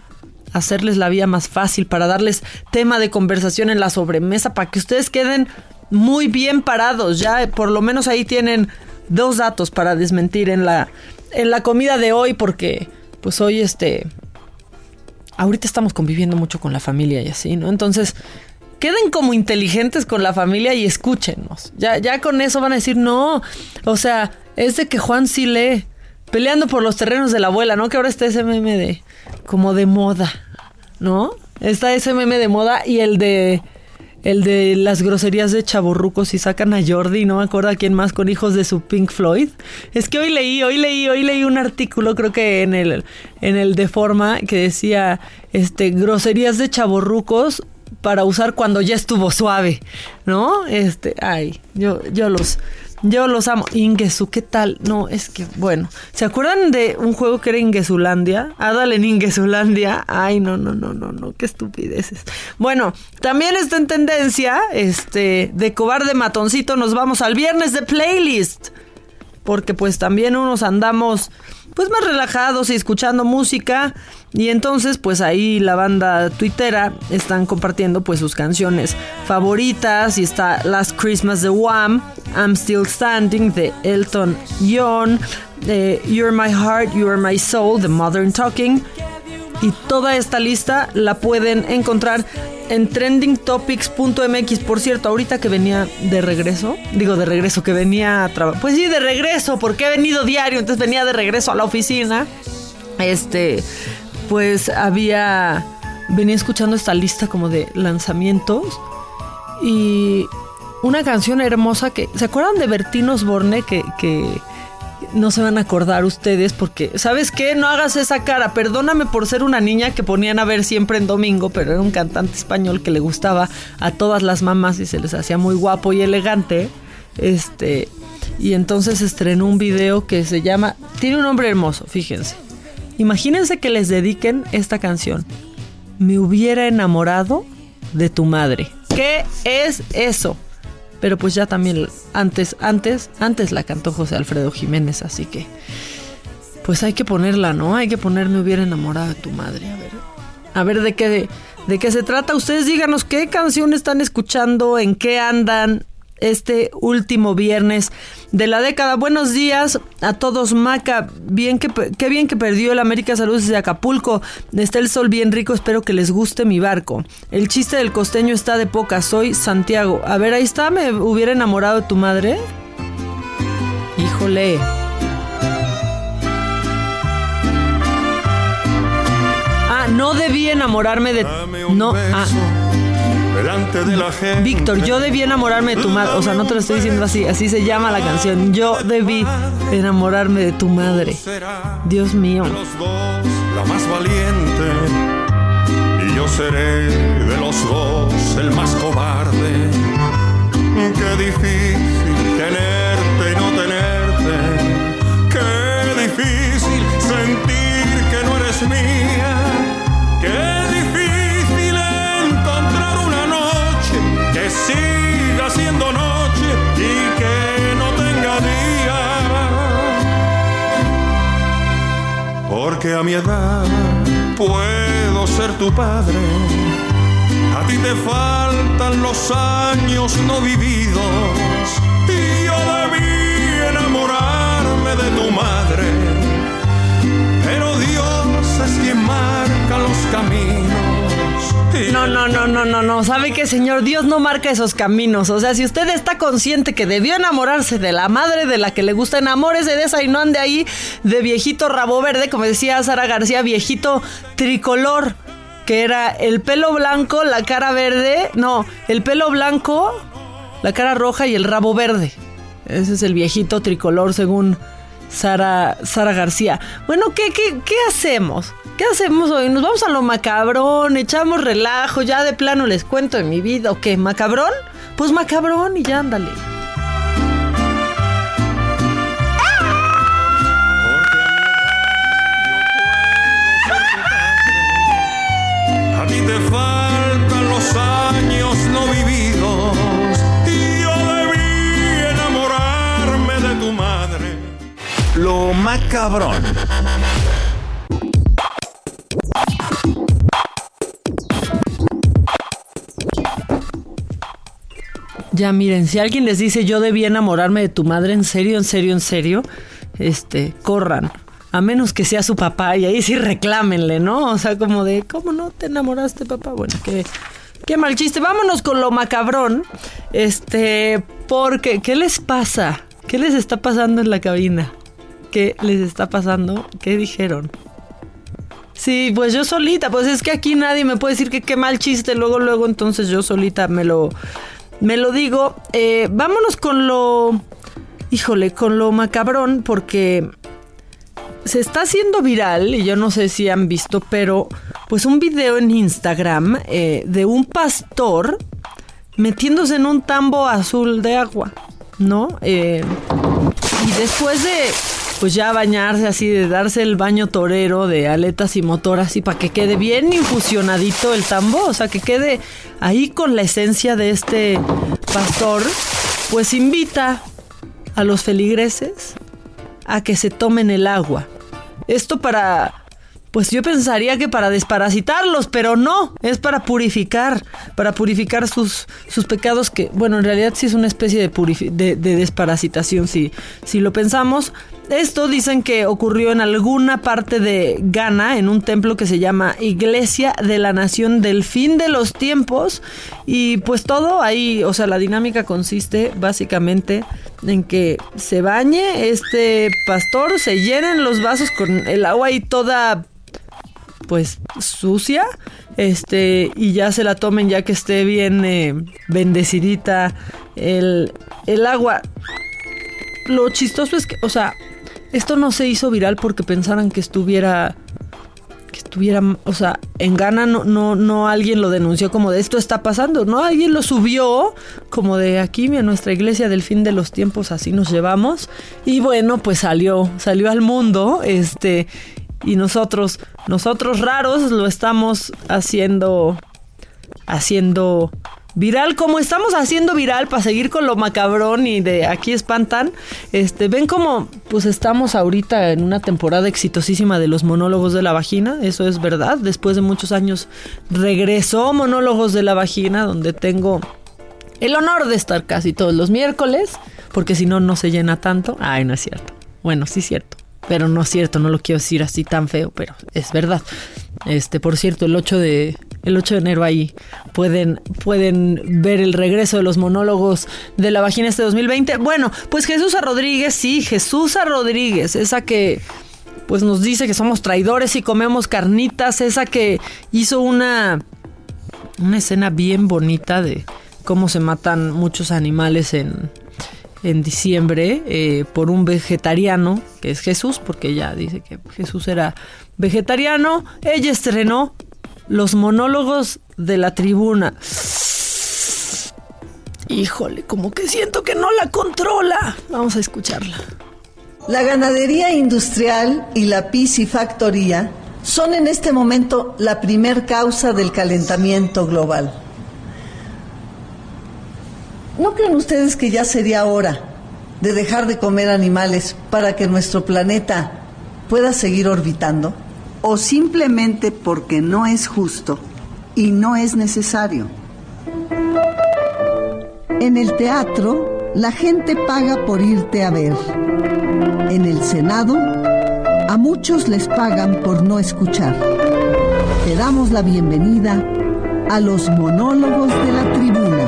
hacerles la vida más fácil, para darles tema de conversación en la sobremesa, para que ustedes queden muy bien parados. Ya por lo menos ahí tienen dos datos para desmentir en la, en la comida de hoy, porque pues hoy este... Ahorita estamos conviviendo mucho con la familia y así, ¿no? Entonces, queden como inteligentes con la familia y escúchenos. Ya, ya con eso van a decir, no, o sea, es de que Juan sí lee, peleando por los terrenos de la abuela, ¿no? Que ahora está ese meme de, como de moda. ¿no? Está ese meme de moda y el de el de las groserías de chaborrucos y sacan a Jordi, no me acuerdo a quién más con hijos de su Pink Floyd. Es que hoy leí, hoy leí, hoy leí un artículo, creo que en el en el de forma que decía este groserías de chaborrucos para usar cuando ya estuvo suave, ¿no? Este, ay, yo yo los Yo los amo. Ingesu, ¿qué tal? No, es que, bueno. ¿Se acuerdan de un juego que era Ingesulandia? Adal en Ingesulandia. Ay, no, no, no, no, no, qué estupideces. Bueno, también está en tendencia, este, de cobarde matoncito, nos vamos al viernes de playlist. Porque pues también unos andamos pues más relajados y escuchando música. Y entonces pues ahí la banda tuitera están compartiendo pues sus canciones favoritas. Y está Last Christmas de Wham, I'm Still Standing de Elton John, eh, You're My Heart, You're My Soul de Modern Talking y toda esta lista la pueden encontrar en trendingtopics.mx. Por cierto, ahorita que venía de regreso, digo de regreso, que venía a trabajar. Pues sí, de regreso, porque he venido diario, entonces venía de regreso a la oficina. Este, pues había. Venía escuchando esta lista como de lanzamientos. Y una canción hermosa que. ¿Se acuerdan de Bertinos Borne que, que no se van a acordar ustedes porque, ¿sabes qué? No hagas esa cara. Perdóname por ser una niña que ponían a ver siempre en domingo, pero era un cantante español que le gustaba a todas las mamás y se les hacía muy guapo y elegante. Este, y entonces estrenó un video que se llama, tiene un nombre hermoso, fíjense. Imagínense que les dediquen esta canción. Me hubiera enamorado de tu madre. ¿Qué es eso? Pero pues ya también antes, antes, antes la cantó José Alfredo Jiménez, así que pues hay que ponerla, ¿no? Hay que ponerme hubiera enamorado de tu madre. A ver, a ver de qué, de qué se trata. Ustedes díganos qué canción están escuchando, en qué andan, este último viernes de la década. Buenos días a todos, Maca. Bien que, qué bien que perdió el América Salud desde Acapulco. Está el sol bien rico, espero que les guste mi barco. El chiste del costeño está de poca, soy Santiago. A ver, ahí está, me hubiera enamorado de tu madre. Híjole. Ah, no debí enamorarme de... No, ah
delante de la gente.
Víctor, yo debí enamorarme de tu madre. O sea, no te lo estoy diciendo así. Así se llama la canción. Yo debí enamorarme de tu madre. Dios mío.
Los dos, la más valiente. Y yo seré de los dos el más cobarde. Qué difícil tenerte y no tenerte. Qué difícil sentir que no eres mía. Qué Porque a mi edad puedo ser tu padre. A ti te faltan los años no vividos. Y yo debí enamorarme de tu madre. Pero Dios es quien marca los caminos.
No, no, no, no, no, no. ¿Sabe qué, señor? Dios no marca esos caminos. O sea, si usted está consciente que debió enamorarse de la madre de la que le gusta, enamórese de esa y no ande ahí de viejito rabo verde, como decía Sara García, viejito tricolor, que era el pelo blanco, la cara verde. No, el pelo blanco, la cara roja y el rabo verde. Ese es el viejito tricolor, según Sara, Sara García. Bueno, ¿qué, qué, ¿qué hacemos? ¿Qué hacemos hoy? ¿Nos vamos a lo macabrón? ¿Echamos relajo? ¿Ya de plano les cuento de mi vida? ¿O qué? ¿Macabrón? Pues macabrón y ya ándale.
A ti te faltan los años no vividos.
Lo macabrón.
Ya miren, si alguien les dice yo debí enamorarme de tu madre, en serio, en serio, en serio, este, corran. A menos que sea su papá y ahí sí reclámenle, ¿no? O sea, como de, ¿cómo no te enamoraste, papá? Bueno, qué, qué mal chiste. Vámonos con lo macabrón. Este, porque, ¿qué les pasa? ¿Qué les está pasando en la cabina? ¿Qué les está pasando? ¿Qué dijeron? Sí, pues yo solita, pues es que aquí nadie me puede decir que qué mal chiste, luego, luego, entonces yo solita me lo, me lo digo. Eh, vámonos con lo, híjole, con lo macabrón, porque se está haciendo viral, y yo no sé si han visto, pero pues un video en Instagram eh, de un pastor metiéndose en un tambo azul de agua. ¿no? Eh, y después de, pues ya bañarse así, de darse el baño torero de aletas y motor así para que quede bien infusionadito el tambo, o sea, que quede ahí con la esencia de este pastor, pues invita a los feligreses a que se tomen el agua. Esto para pues yo pensaría que para desparasitarlos, pero no, es para purificar, para purificar sus, sus pecados, que bueno, en realidad sí es una especie de, de, de, desparasitación, si, si lo pensamos. Esto dicen que ocurrió en alguna parte de Ghana, en un templo que se llama Iglesia de la Nación del Fin de los Tiempos. Y pues todo ahí, o sea, la dinámica consiste básicamente en que se bañe este pastor, se llenen los vasos con el agua y toda pues sucia, este, y ya se la tomen ya que esté bien eh, bendecidita el, el agua. Lo chistoso es que, o sea, esto no se hizo viral porque pensaran que estuviera que estuviera, o sea, en Ghana no, no, no alguien lo denunció como de esto está pasando, no, alguien lo subió como de aquí en nuestra iglesia del fin de los tiempos así nos llevamos y bueno, pues salió, salió al mundo, este, y nosotros, nosotros raros lo estamos haciendo, haciendo viral, como estamos haciendo viral para seguir con lo macabrón y de aquí espantan, este, ven como pues estamos ahorita en una temporada exitosísima de los monólogos de la vagina, eso es verdad, después de muchos años regresó Monólogos de la Vagina, donde tengo el honor de estar casi todos los miércoles, porque si no, no se llena tanto. Ay, no es cierto. Bueno, sí es cierto. Pero no es cierto, no lo quiero decir así tan feo, pero es verdad. Este, por cierto, el 8 de el 8 de enero ahí pueden pueden ver el regreso de los monólogos de la vagina este 2020. Bueno, pues Jesús Rodríguez, sí, Jesús a Rodríguez, esa que pues nos dice que somos traidores y comemos carnitas, esa que hizo una una escena bien bonita de cómo se matan muchos animales en en diciembre eh, por un vegetariano, que es Jesús, porque ella dice que Jesús era vegetariano. Ella estrenó los monólogos de la tribuna. Híjole, como que siento que no la controla. Vamos a escucharla.
La ganadería industrial y la piscifactoría son en este momento la primer causa del calentamiento global. ¿No creen ustedes que ya sería hora de dejar de comer animales para que nuestro planeta pueda seguir orbitando? ¿O simplemente porque no es justo y no es necesario? En el teatro, la gente paga por irte a ver. En el Senado, a muchos les pagan por no escuchar. Te damos la bienvenida a los monólogos de la tribuna.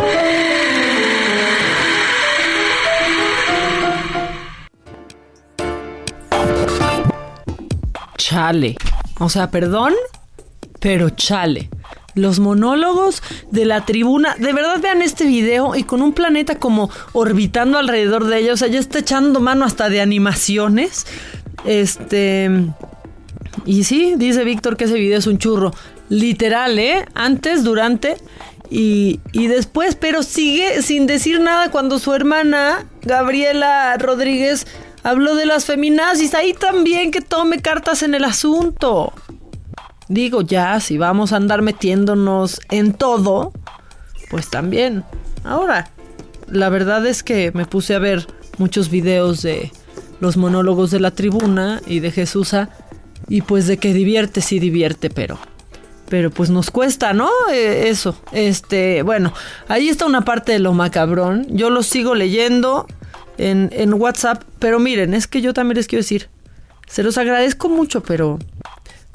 chale. O sea, perdón, pero chale. Los monólogos de la tribuna. De verdad vean este video y con un planeta como orbitando alrededor de ella. O sea, ya está echando mano hasta de animaciones. Este. Y sí, dice Víctor que ese video es un churro. Literal, ¿eh? Antes, durante y, y, después, pero sigue sin decir nada cuando su hermana, Gabriela Rodríguez, Hablo de las feminazis, ahí también que tome cartas en el asunto. Digo, ya, si vamos a andar metiéndonos en todo, pues también. Ahora, la verdad es que me puse a ver muchos videos de los monólogos de la tribuna y de Jesusa, y pues de que divierte, sí divierte, pero pero pues nos cuesta, ¿no? Eh, eso. Este, bueno, ahí está una parte de lo macabrón. Yo lo sigo leyendo en, WhatsApp. Pero miren, es que yo también les quiero decir, se los agradezco mucho, pero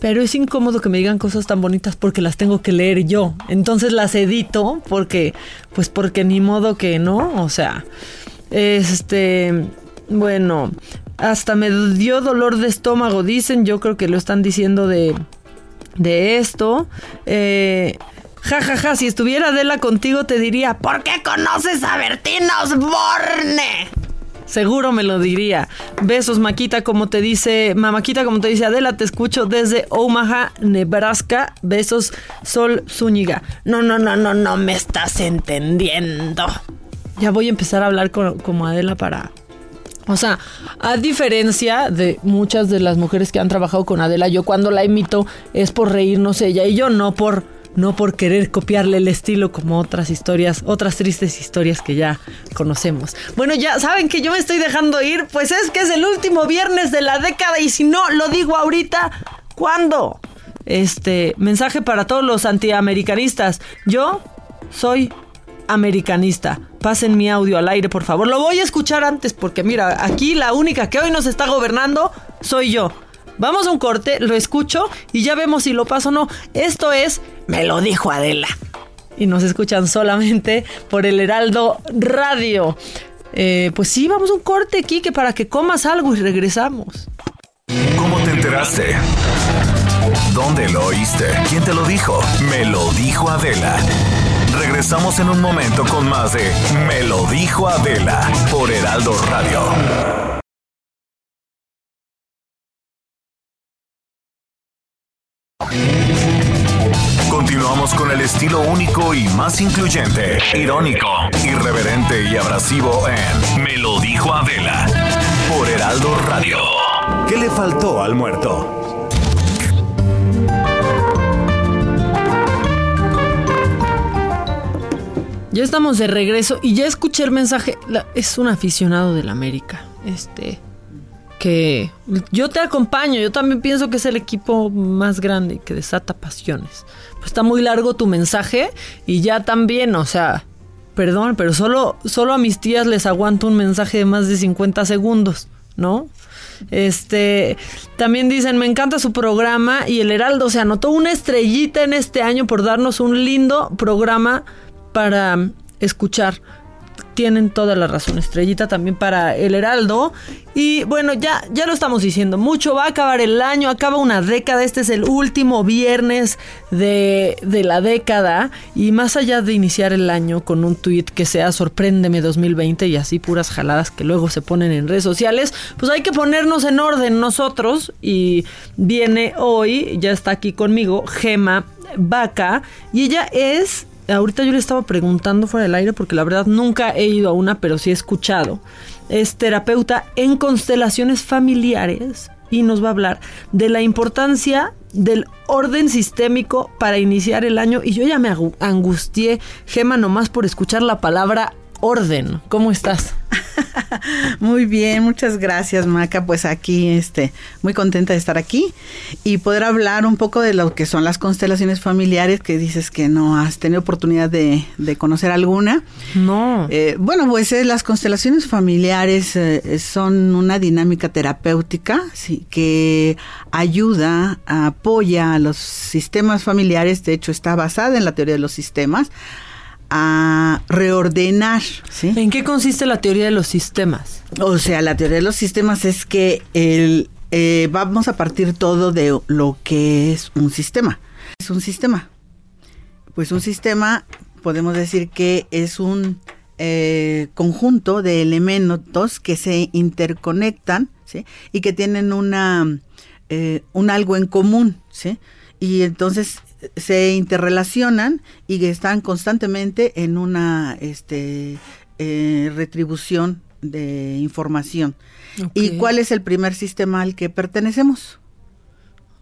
pero es incómodo que me digan cosas tan bonitas porque las tengo que leer yo. Entonces las edito porque, pues porque ni modo que no. O sea, este, bueno, hasta me dio dolor de estómago, dicen. Yo creo que lo están diciendo de, de esto. Eh, Ja, ja, ja, si estuviera Adela contigo te diría, ¿por qué conoces a Bertín Osborne? Seguro me lo diría. Besos, Maquita, como te dice, Mamaquita, como te dice Adela, te escucho desde Omaha, Nebraska. Besos, Sol Zúñiga. No, no, no, no, no me estás entendiendo. ya voy a empezar a hablar con- como Adela para... O sea, a diferencia de muchas de las mujeres que han trabajado con Adela, yo cuando la imito es por reírnos ella y yo no por no por querer copiarle el estilo como otras historias, otras tristes historias que ya conocemos. Bueno, ya saben que yo me estoy dejando ir, pues es que es el último viernes de la década y si no lo digo ahorita, ¿cuándo? Este, mensaje para todos los antiamericanistas. Yo soy americanista. Pasen mi audio al aire, por favor. Lo voy a escuchar antes porque mira, aquí la única que hoy nos está gobernando soy yo. Vamos a un corte, lo escucho y ya vemos si lo paso o no. Esto es Me lo dijo Adela. Y nos escuchan solamente por el Heraldo Radio. Eh, pues sí, vamos a un corte, Kike, para que comas algo y regresamos.
¿Cómo te enteraste? ¿Dónde lo oíste? ¿Quién te lo dijo? Me lo dijo Adela. Regresamos en un momento con más de Me lo dijo Adela por Heraldo Radio. Continuamos con el estilo único y más incluyente, irónico, irreverente y abrasivo en Me lo dijo Adela por Heraldo Radio. ¿Qué le faltó al muerto?
Ya estamos de regreso y ya escuché el mensaje. La- es un aficionado del América. Este. Que yo te acompaño. Yo también pienso que es el equipo más grande y que desata pasiones. Pues está muy largo tu mensaje y ya también, o sea. Perdón, pero solo, solo a mis tías les aguanto un mensaje de más de 50 segundos, ¿no? Este, también dicen, me encanta su programa y el Heraldo se anotó una estrellita en este año por darnos un lindo programa para escuchar. Tienen toda la razón, estrellita también para el Heraldo. Y bueno, ya, ya lo estamos diciendo, mucho va a acabar el año, acaba una década, este es el último viernes de, de la década. Y más allá de iniciar el año con un tweet que sea Sorpréndeme 2020 y así puras jaladas que luego se ponen en redes sociales, pues hay que ponernos en orden nosotros. Y viene hoy, ya está aquí conmigo, Gema Vaca, y ella es ahorita yo le estaba preguntando fuera del aire porque la verdad nunca he ido a una, pero sí he escuchado. Es terapeuta en constelaciones familiares y nos va a hablar de la importancia del orden sistémico para iniciar el año. Y yo ya me angustié, Gema, nomás por escuchar la palabra orden. ¿Cómo estás?
Muy bien, muchas gracias Maca. Pues aquí, este, muy contenta de estar aquí y poder hablar un poco de lo que son las constelaciones familiares que dices que no has tenido oportunidad de, de conocer alguna.
No.
Eh, bueno, pues eh, las constelaciones familiares eh, son una dinámica terapéutica sí, que ayuda, apoya a los sistemas familiares. De hecho, está basada en la teoría de los sistemas a reordenar. ¿sí?
¿En qué consiste la teoría de los sistemas?
O sea, la teoría de los sistemas es que el, eh, vamos a partir todo de lo que es un sistema. Es un sistema. Pues un sistema, podemos decir que es un eh, conjunto de elementos que se interconectan ¿sí? y que tienen una, eh, un algo en común. ¿sí? Y entonces se interrelacionan y que están constantemente en una este, eh, retribución de información. ¿Y cuál es el primer sistema al que pertenecemos?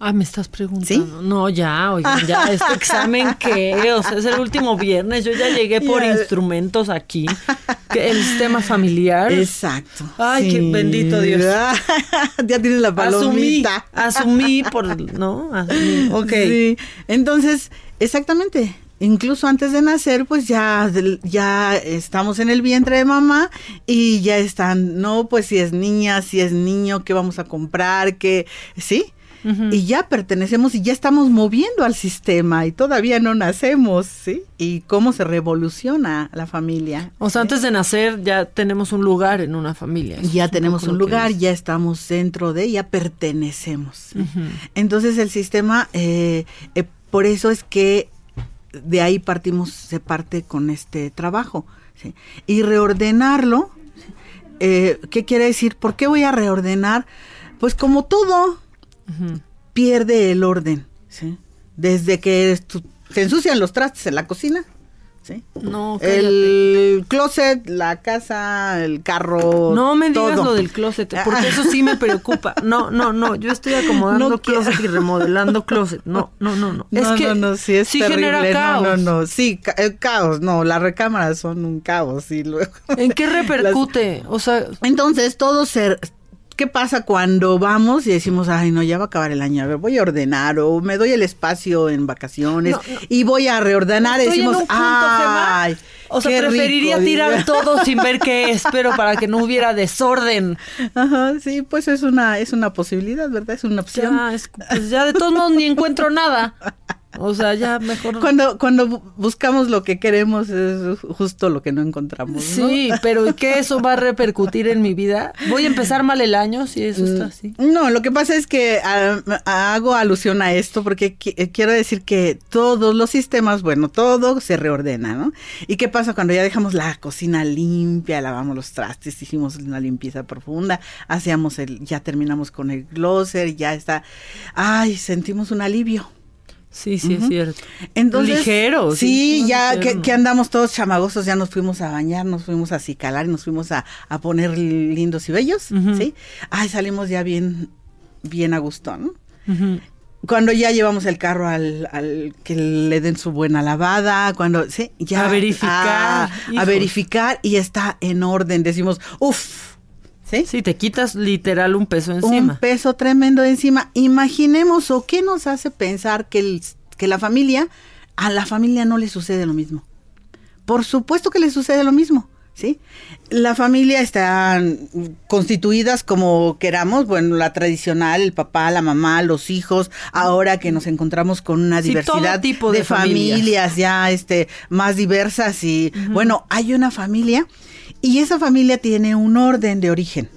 Ah, me estás preguntando. No, ya, oigan, ya, este examen qué, o sea, es el último viernes, yo ya llegué por instrumentos aquí. Que El sistema familiar.
Exacto.
Ay, qué
Sí.
bendito Dios.
ya tienes la
Asumí,
palomita.
asumí por, ¿no? Asumí. Ok.
Sí. Entonces, exactamente. Incluso antes de nacer, pues ya, ya estamos en el vientre de mamá y ya están, no, pues si es niña, si es niño, qué vamos a comprar, qué, sí. Y ya pertenecemos y ya estamos moviendo al sistema y todavía no nacemos, ¿sí? Y cómo se revoluciona la familia.
O sea, antes de nacer ya tenemos un lugar en una familia.
Ya tenemos un lugar, ya estamos dentro de, ya pertenecemos. Entonces el sistema, eh, eh, por eso es que de ahí partimos, se parte con este trabajo. ¿sí? Y reordenarlo, eh, ¿qué quiere decir? ¿Por qué voy a reordenar? Pues como todo pierde el orden. ¿sí? Desde que se ensucian los trastes en la cocina, ¿sí?
No, cállate.
El closet, la casa, el carro.
No me digas
todo.
lo del closet, porque eso sí me preocupa. No, no, no, yo estoy acomodando
No quiero.
closet y remodelando closet. No, no, no, no.
No,
es que
no, no, sí es
sí
terrible.
genera
No,
caos.
No, no, sí, ca- el caos, no, las recámaras son un caos y luego.
¿En qué repercute? O sea,
entonces todo se ¿Qué pasa cuando vamos y decimos, ay, no, ya va a acabar el año, a ver, voy a ordenar o me doy el espacio en vacaciones
No, no.
y voy a reordenar y
Estoy en
decimos,
un punto, Gemma.
ay,
O sea, preferiría
rico",
tirar todo sin ver qué es, pero para que no hubiera desorden.
Ajá, sí, pues es una, es una posibilidad, ¿verdad? Es una opción.
Ya, es- pues ya de todos modos ni encuentro nada. O sea, ya mejor.
Cuando, cuando bu- buscamos lo que queremos es justo lo que no encontramos. ¿no?
Sí, pero ¿y qué eso va a repercutir en mi vida? Voy a empezar mal el año si eso está así.
No, lo que pasa es que ah, hago alusión a esto porque qui- eh, quiero decir que todos los sistemas, bueno, todo se reordena, ¿no? ¿Y qué pasa cuando ya dejamos la cocina limpia, lavamos los trastes, hicimos una limpieza profunda, hacíamos el, ya terminamos con el glosser, ya está, ay, sentimos un alivio.
Sí, sí, es cierto.
Entonces,
Ligero,
Sí,
sí,
ya que, que andamos todos chamagosos, ya nos fuimos a bañar, nos fuimos a cicalar, nos fuimos a, a poner lindos y bellos, ¿sí? Ay, salimos ya bien, bien a gusto, ¿no? Cuando ya llevamos el carro al, al que le den su buena lavada, cuando, sí, ya.
A verificar,
A, verificar y está en orden. Decimos, uff, ¿sí?
Sí, te quitas literal un peso encima.
Un peso tremendo encima. Imaginemos o qué nos hace pensar que, el- que la familia, a la familia no le sucede lo mismo. Por supuesto que le sucede lo mismo, ¿sí? La familia está constituidas como queramos, bueno, la tradicional, el papá, la mamá, los hijos, ahora que nos encontramos con una
Sí,
diversidad
tipo
de,
de familias.
familias ya este más diversas y bueno, hay una familia y esa familia tiene un orden de origen.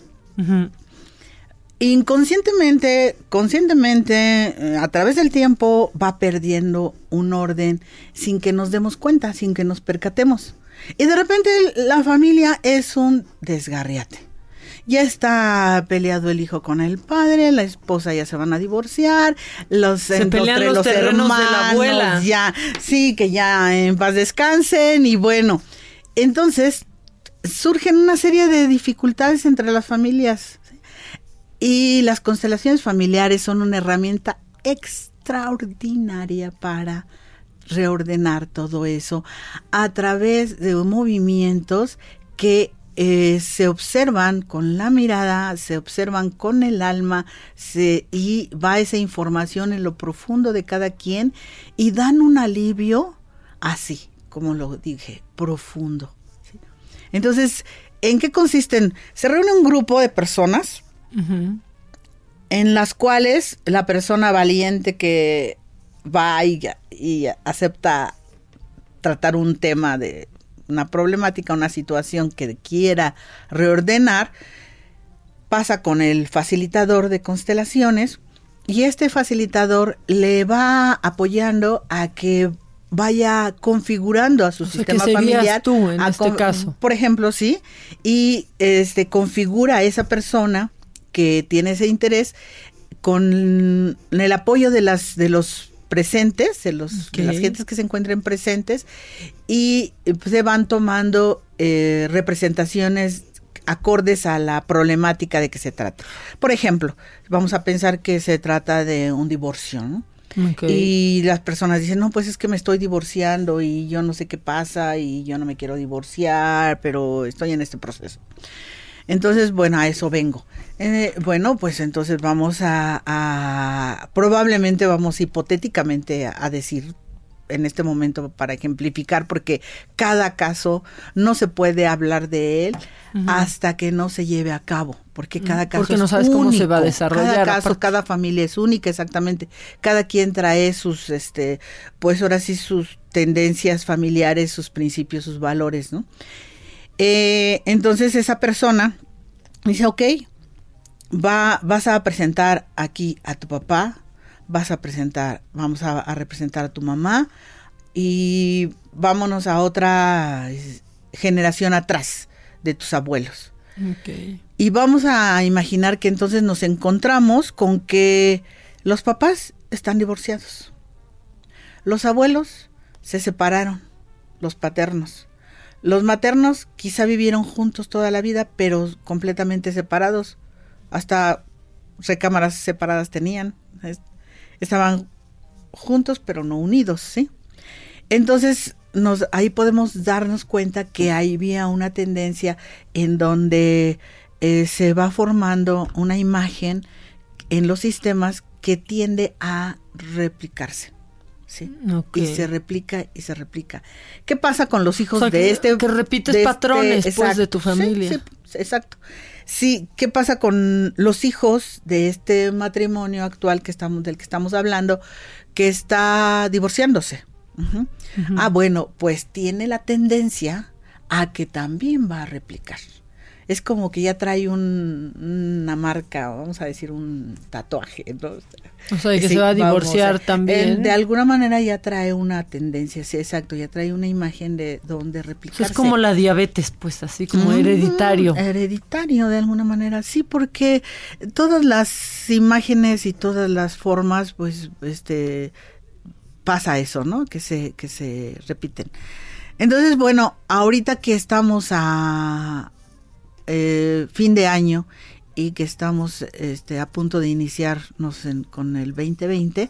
Inconscientemente, conscientemente, eh, a través del tiempo va perdiendo un orden sin que nos demos cuenta, sin que nos percatemos. Y de repente la familia es un desgarriate. Ya está peleado el hijo con el padre, la esposa ya se van a divorciar, los,
Se pelean los terrenos de la abuela.
ya, sí, que ya en paz descansen y bueno, entonces surgen una serie de dificultades entre las familias. Y las constelaciones familiares son una herramienta extraordinaria para reordenar todo eso a través de movimientos que eh, se observan con la mirada, se observan con el alma se, y va esa información en lo profundo de cada quien y dan un alivio así, como lo dije, profundo. Entonces, ¿en qué consisten? Se reúne un grupo de personas en las cuales la persona valiente que va y, y acepta tratar un tema de una problemática, una situación que quiera reordenar, pasa con el facilitador de constelaciones y este facilitador le va apoyando a que vaya configurando a su
O sea,
sistema
que
familiar.
tú en
a
este caso.
Por ejemplo, sí, y este configura a esa persona que tiene ese interés con el apoyo de las de los presentes, de, los, de las gentes que se encuentren presentes y eh, pues, se van tomando eh, representaciones acordes a la problemática de que se trata. Por ejemplo, vamos a pensar que se trata de un divorcio, ¿no? Y las personas dicen, no, pues es que me estoy divorciando y yo no sé qué pasa y yo no me quiero divorciar, pero estoy en este proceso. Entonces, bueno, a eso vengo. Eh, bueno, pues entonces vamos a, probablemente vamos hipotéticamente a decir en este momento para ejemplificar, porque cada caso no se puede hablar de él hasta que no se lleve a cabo, porque cada
Mm,
caso
porque no
es
sabes cómo se va a
único.
desarrollar,
Cada caso,
aparte.
cada familia es única, exactamente. Cada quien trae sus, este, pues ahora sí sus tendencias familiares, sus principios, sus valores, ¿no? Eh, entonces esa persona dice, ok, va, vas a presentar aquí a tu papá, vas a presentar, vamos a, a representar a tu mamá y vámonos a otra generación atrás de tus abuelos. Y vamos a imaginar que entonces nos encontramos con que los papás están divorciados. Los abuelos se separaron. los paternos. Los maternos quizá vivieron juntos toda la vida, pero completamente separados. Hasta recámaras separadas tenían. Es- Estaban juntos, pero no unidos, ¿sí? Entonces, nos, ahí podemos darnos cuenta que ahí había una tendencia en donde eh, se va formando una imagen en los sistemas que tiende a replicarse. ¿sí?
Ok.
Y se replica y se replica. ¿Qué pasa con los hijos
O sea,
de
que-
este?
que repites
de este-
patrones, pues, de tu
Sí,
familia.
sí, exacto. Sí, ¿qué pasa con los hijos de este matrimonio actual que estamos, del que estamos hablando, que está divorciándose? Ah, bueno, pues tiene la tendencia a que también va a replicar. Es como que ya trae un- una marca, vamos a decir un tatuaje. ¿no?
O sea, de que se va a divorciar también.
de alguna manera ya trae una tendencia, sí, exacto, ya trae una imagen de donde replicarse.
es como la diabetes, pues así como
Mm,
hereditario.
Hereditario de alguna manera, sí, porque todas las imágenes y todas las formas, pues, este, pasa eso, ¿no? Que se, que se repiten. Entonces, bueno, ahorita que estamos a eh, fin de año y que estamos este, a punto de iniciarnos en- con el 2020,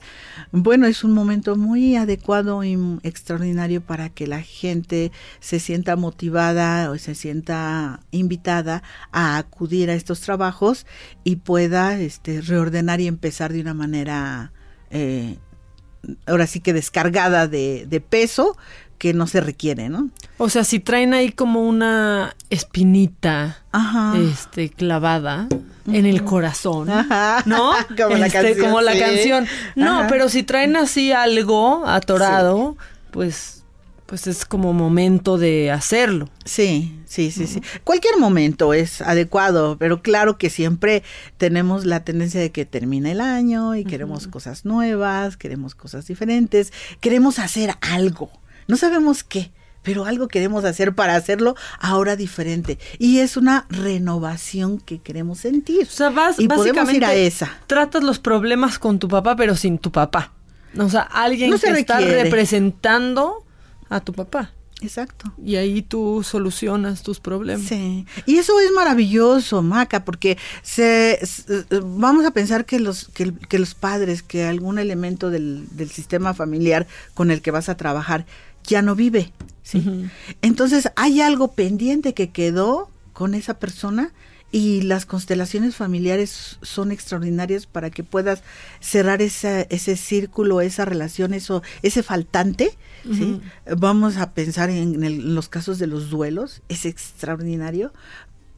bueno, es un momento muy adecuado y extraordinario para que la gente se sienta motivada o se sienta invitada a acudir a estos trabajos y pueda este, reordenar y empezar de una manera, eh, ahora sí que descargada de, de peso que no se requiere, ¿no?
O sea, si traen ahí como una espinita
Ajá.
este clavada en el corazón, ¿no?
Como la
Este,
canción,
como la canción. No,
Ajá.
pero si traen así algo atorado, pues pues es como momento de hacerlo.
Sí, sí, sí, sí. Cualquier momento es adecuado, pero claro que siempre tenemos la tendencia de que termina el año y queremos cosas nuevas, queremos cosas diferentes, queremos hacer algo. No sabemos qué, pero algo queremos hacer para hacerlo ahora diferente. Y es una renovación que queremos sentir.
O sea, vas
y
básicamente
ir a esa.
tratas los problemas con tu papá, pero sin tu papá. O sea, alguien
No se
que está representando a tu papá.
Exacto.
Y ahí tú solucionas tus problemas.
Sí. Y eso es maravilloso, Maca, porque se, s- eh, vamos a pensar que los, que, que los padres, que algún elemento del, del sistema familiar con el que vas a trabajar ya no vive. ¿sí? Entonces hay algo pendiente que quedó con esa persona y las constelaciones familiares son extraordinarias para que puedas cerrar esa, ese círculo, esa relación, eso, ese faltante. ¿sí? Vamos a pensar en, el- en los casos de los duelos, es extraordinario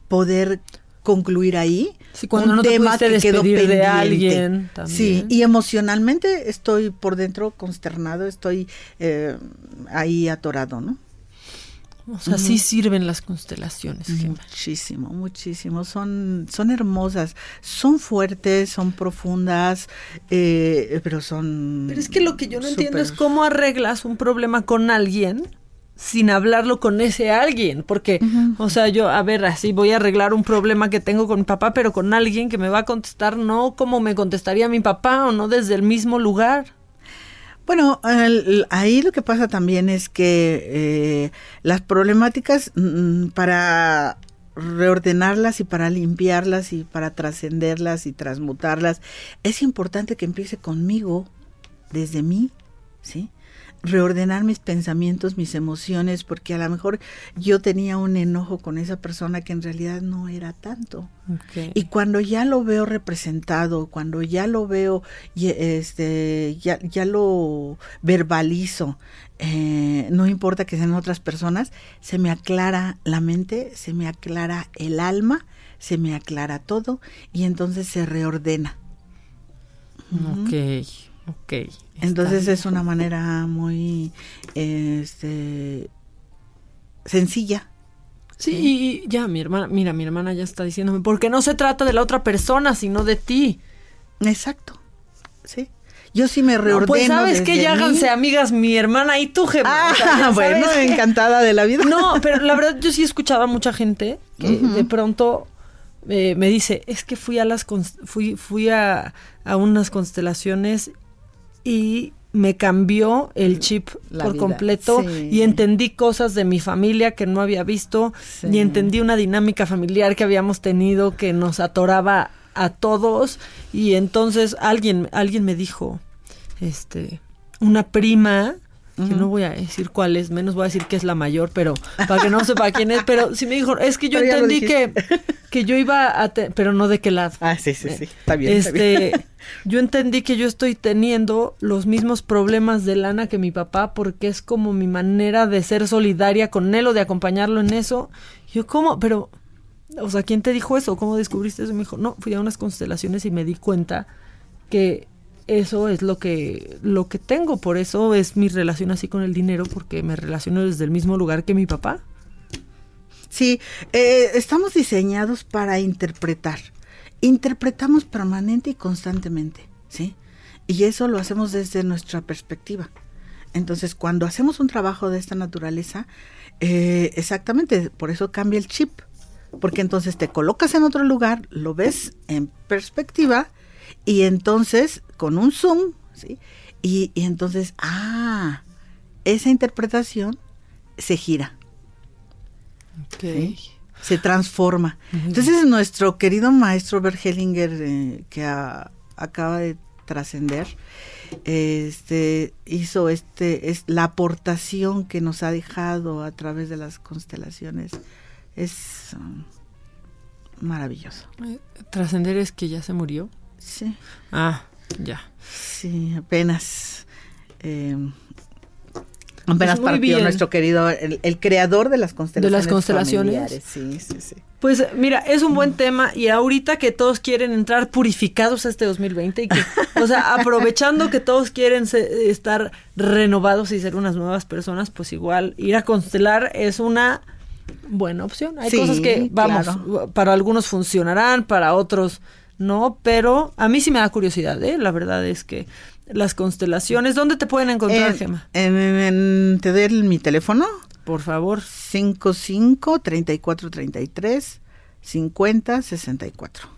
poder concluir ahí
Sí, cuando no te pudiste despedir de alguien también.
Sí, y emocionalmente estoy por dentro consternado, estoy eh, ahí atorado, ¿no?
O sea, sí sirven las constelaciones. Jimena.
Muchísimo, muchísimo. Son, son hermosas, son fuertes, son profundas, eh, pero son.
Pero es que lo que yo no entiendo es cómo arreglas un problema con alguien sin hablarlo con ese alguien. Porque, o sea, yo, a ver, así voy a arreglar un problema que tengo con mi papá, pero con alguien que me va a contestar no como me contestaría mi papá o no desde el mismo lugar.
Bueno, el- ahí lo que pasa también es que eh, las problemáticas mm, para reordenarlas y para limpiarlas y para trascenderlas y transmutarlas, es importante que empiece conmigo, desde mí, ¿sí? Reordenar mis pensamientos, mis emociones, porque a lo mejor yo tenía un enojo con esa persona que en realidad no era tanto. Y cuando ya lo veo representado, cuando ya lo veo, este, ya, ya lo verbalizo, eh, no importa que sean otras personas, se me aclara la mente, se me aclara el alma, se me aclara todo y entonces se reordena.
Ok, ok.
Entonces es una manera muy este, sencilla.
Sí, y ya, mi hermana, mira, mi hermana ya está diciéndome, porque no se trata de la otra persona, sino de ti.
Exacto, sí. Yo sí me
No,
reordeno.
pues sabes que ya háganse amigas mi hermana y tú, Gemma.
Ah,
O sea, ya
bueno,
que-
encantada de la vida.
No, pero la verdad yo sí escuchaba a mucha gente que de pronto eh, me dice, es que fui a las fui fui a, a unas constelaciones y me cambió el chip
La
por
vida,
completo
sí.
y entendí cosas de mi familia que no había visto
Sí.
y entendí una dinámica familiar que habíamos tenido que nos atoraba a todos y entonces alguien alguien me dijo este una prima que
Ujú.
no voy a decir cuál es, menos voy a decir que es la mayor, pero para que no sepa quién es, pero sí me dijo, es que yo
Pero
entendí que, que yo iba a, te- pero no de qué lado.
Ah, sí, sí, sí. Está bien. está
Este,
bien.
yo entendí que yo estoy teniendo los mismos problemas de lana que mi papá porque es como mi manera de ser solidaria con él o de acompañarlo en eso. Yo, ¿cómo? Pero, o sea, ¿quién te dijo eso? ¿Cómo descubriste eso? Y me dijo, no, fui a unas constelaciones y me di cuenta que eso es lo que, lo que tengo. Por eso es mi relación así con el dinero porque me relaciono desde el mismo lugar que mi papá.
Sí, eh, estamos diseñados para interpretar. Interpretamos permanente y constantemente, ¿sí? Y eso lo hacemos desde nuestra perspectiva. Entonces, cuando hacemos un trabajo de esta naturaleza, eh, exactamente, por eso cambia el chip. Porque entonces te colocas en otro lugar, lo ves en perspectiva y entonces con un zoom, ¿sí? Y, y entonces, ah, esa interpretación se gira. ¿sí? Se transforma. Entonces nuestro querido maestro Bert Hellinger, eh, que a- acaba de trascender, este hizo este es la aportación que nos ha dejado a través de las constelaciones es um, maravilloso.
Trascender es que ya se murió.
Sí.
Ah, ya.
Sí, apenas. eh, apenas
Pues
partió nuestro querido, el, el creador de las constelaciones.
constelaciones.
familiares. Sí, sí, sí.
Pues mira, es un buen tema y ahorita que todos quieren entrar purificados a este 2020 y que, o sea, aprovechando que todos quieren se- estar renovados y ser unas nuevas personas, pues igual ir a constelar es una buena opción. Hay
Sí,
cosas que, vamos,
claro.
para algunos funcionarán, para otros no, pero a mí sí me da curiosidad, ¿eh? La verdad es que las constelaciones, ¿dónde te pueden encontrar,
En-
Gema?
¿Te doy el- mi teléfono?
Por favor.
55 34 33 50 64.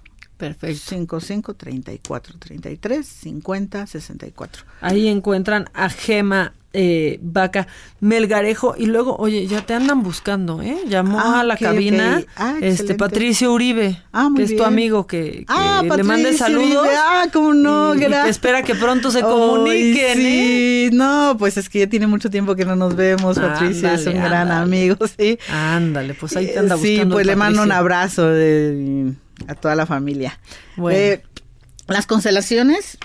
Perfecto.
55 34 33 50 64.
Ahí encuentran a Gema eh, Vaca Melgarejo y luego, oye, ya te andan buscando, ¿eh? Llamó
Ah,
a la cabina.
Ah,
este
excelente.
Patricio Uribe,
Ah, muy
que es tu amigo que, que
Ah,
le mande
Patricio
saludos.
Uribe. Ah, cómo no,
y- y que
gracias.
espera que pronto se comuniquen, ¿eh?
sí. No, pues es que ya tiene mucho tiempo que no nos vemos, Patricio, es un
Ándale,
gran amigo, sí.
Ándale, pues ahí te anda
Sí,
buscando.
pues le mando un abrazo de- a toda la familia.
Bueno.
Eh, las constelaciones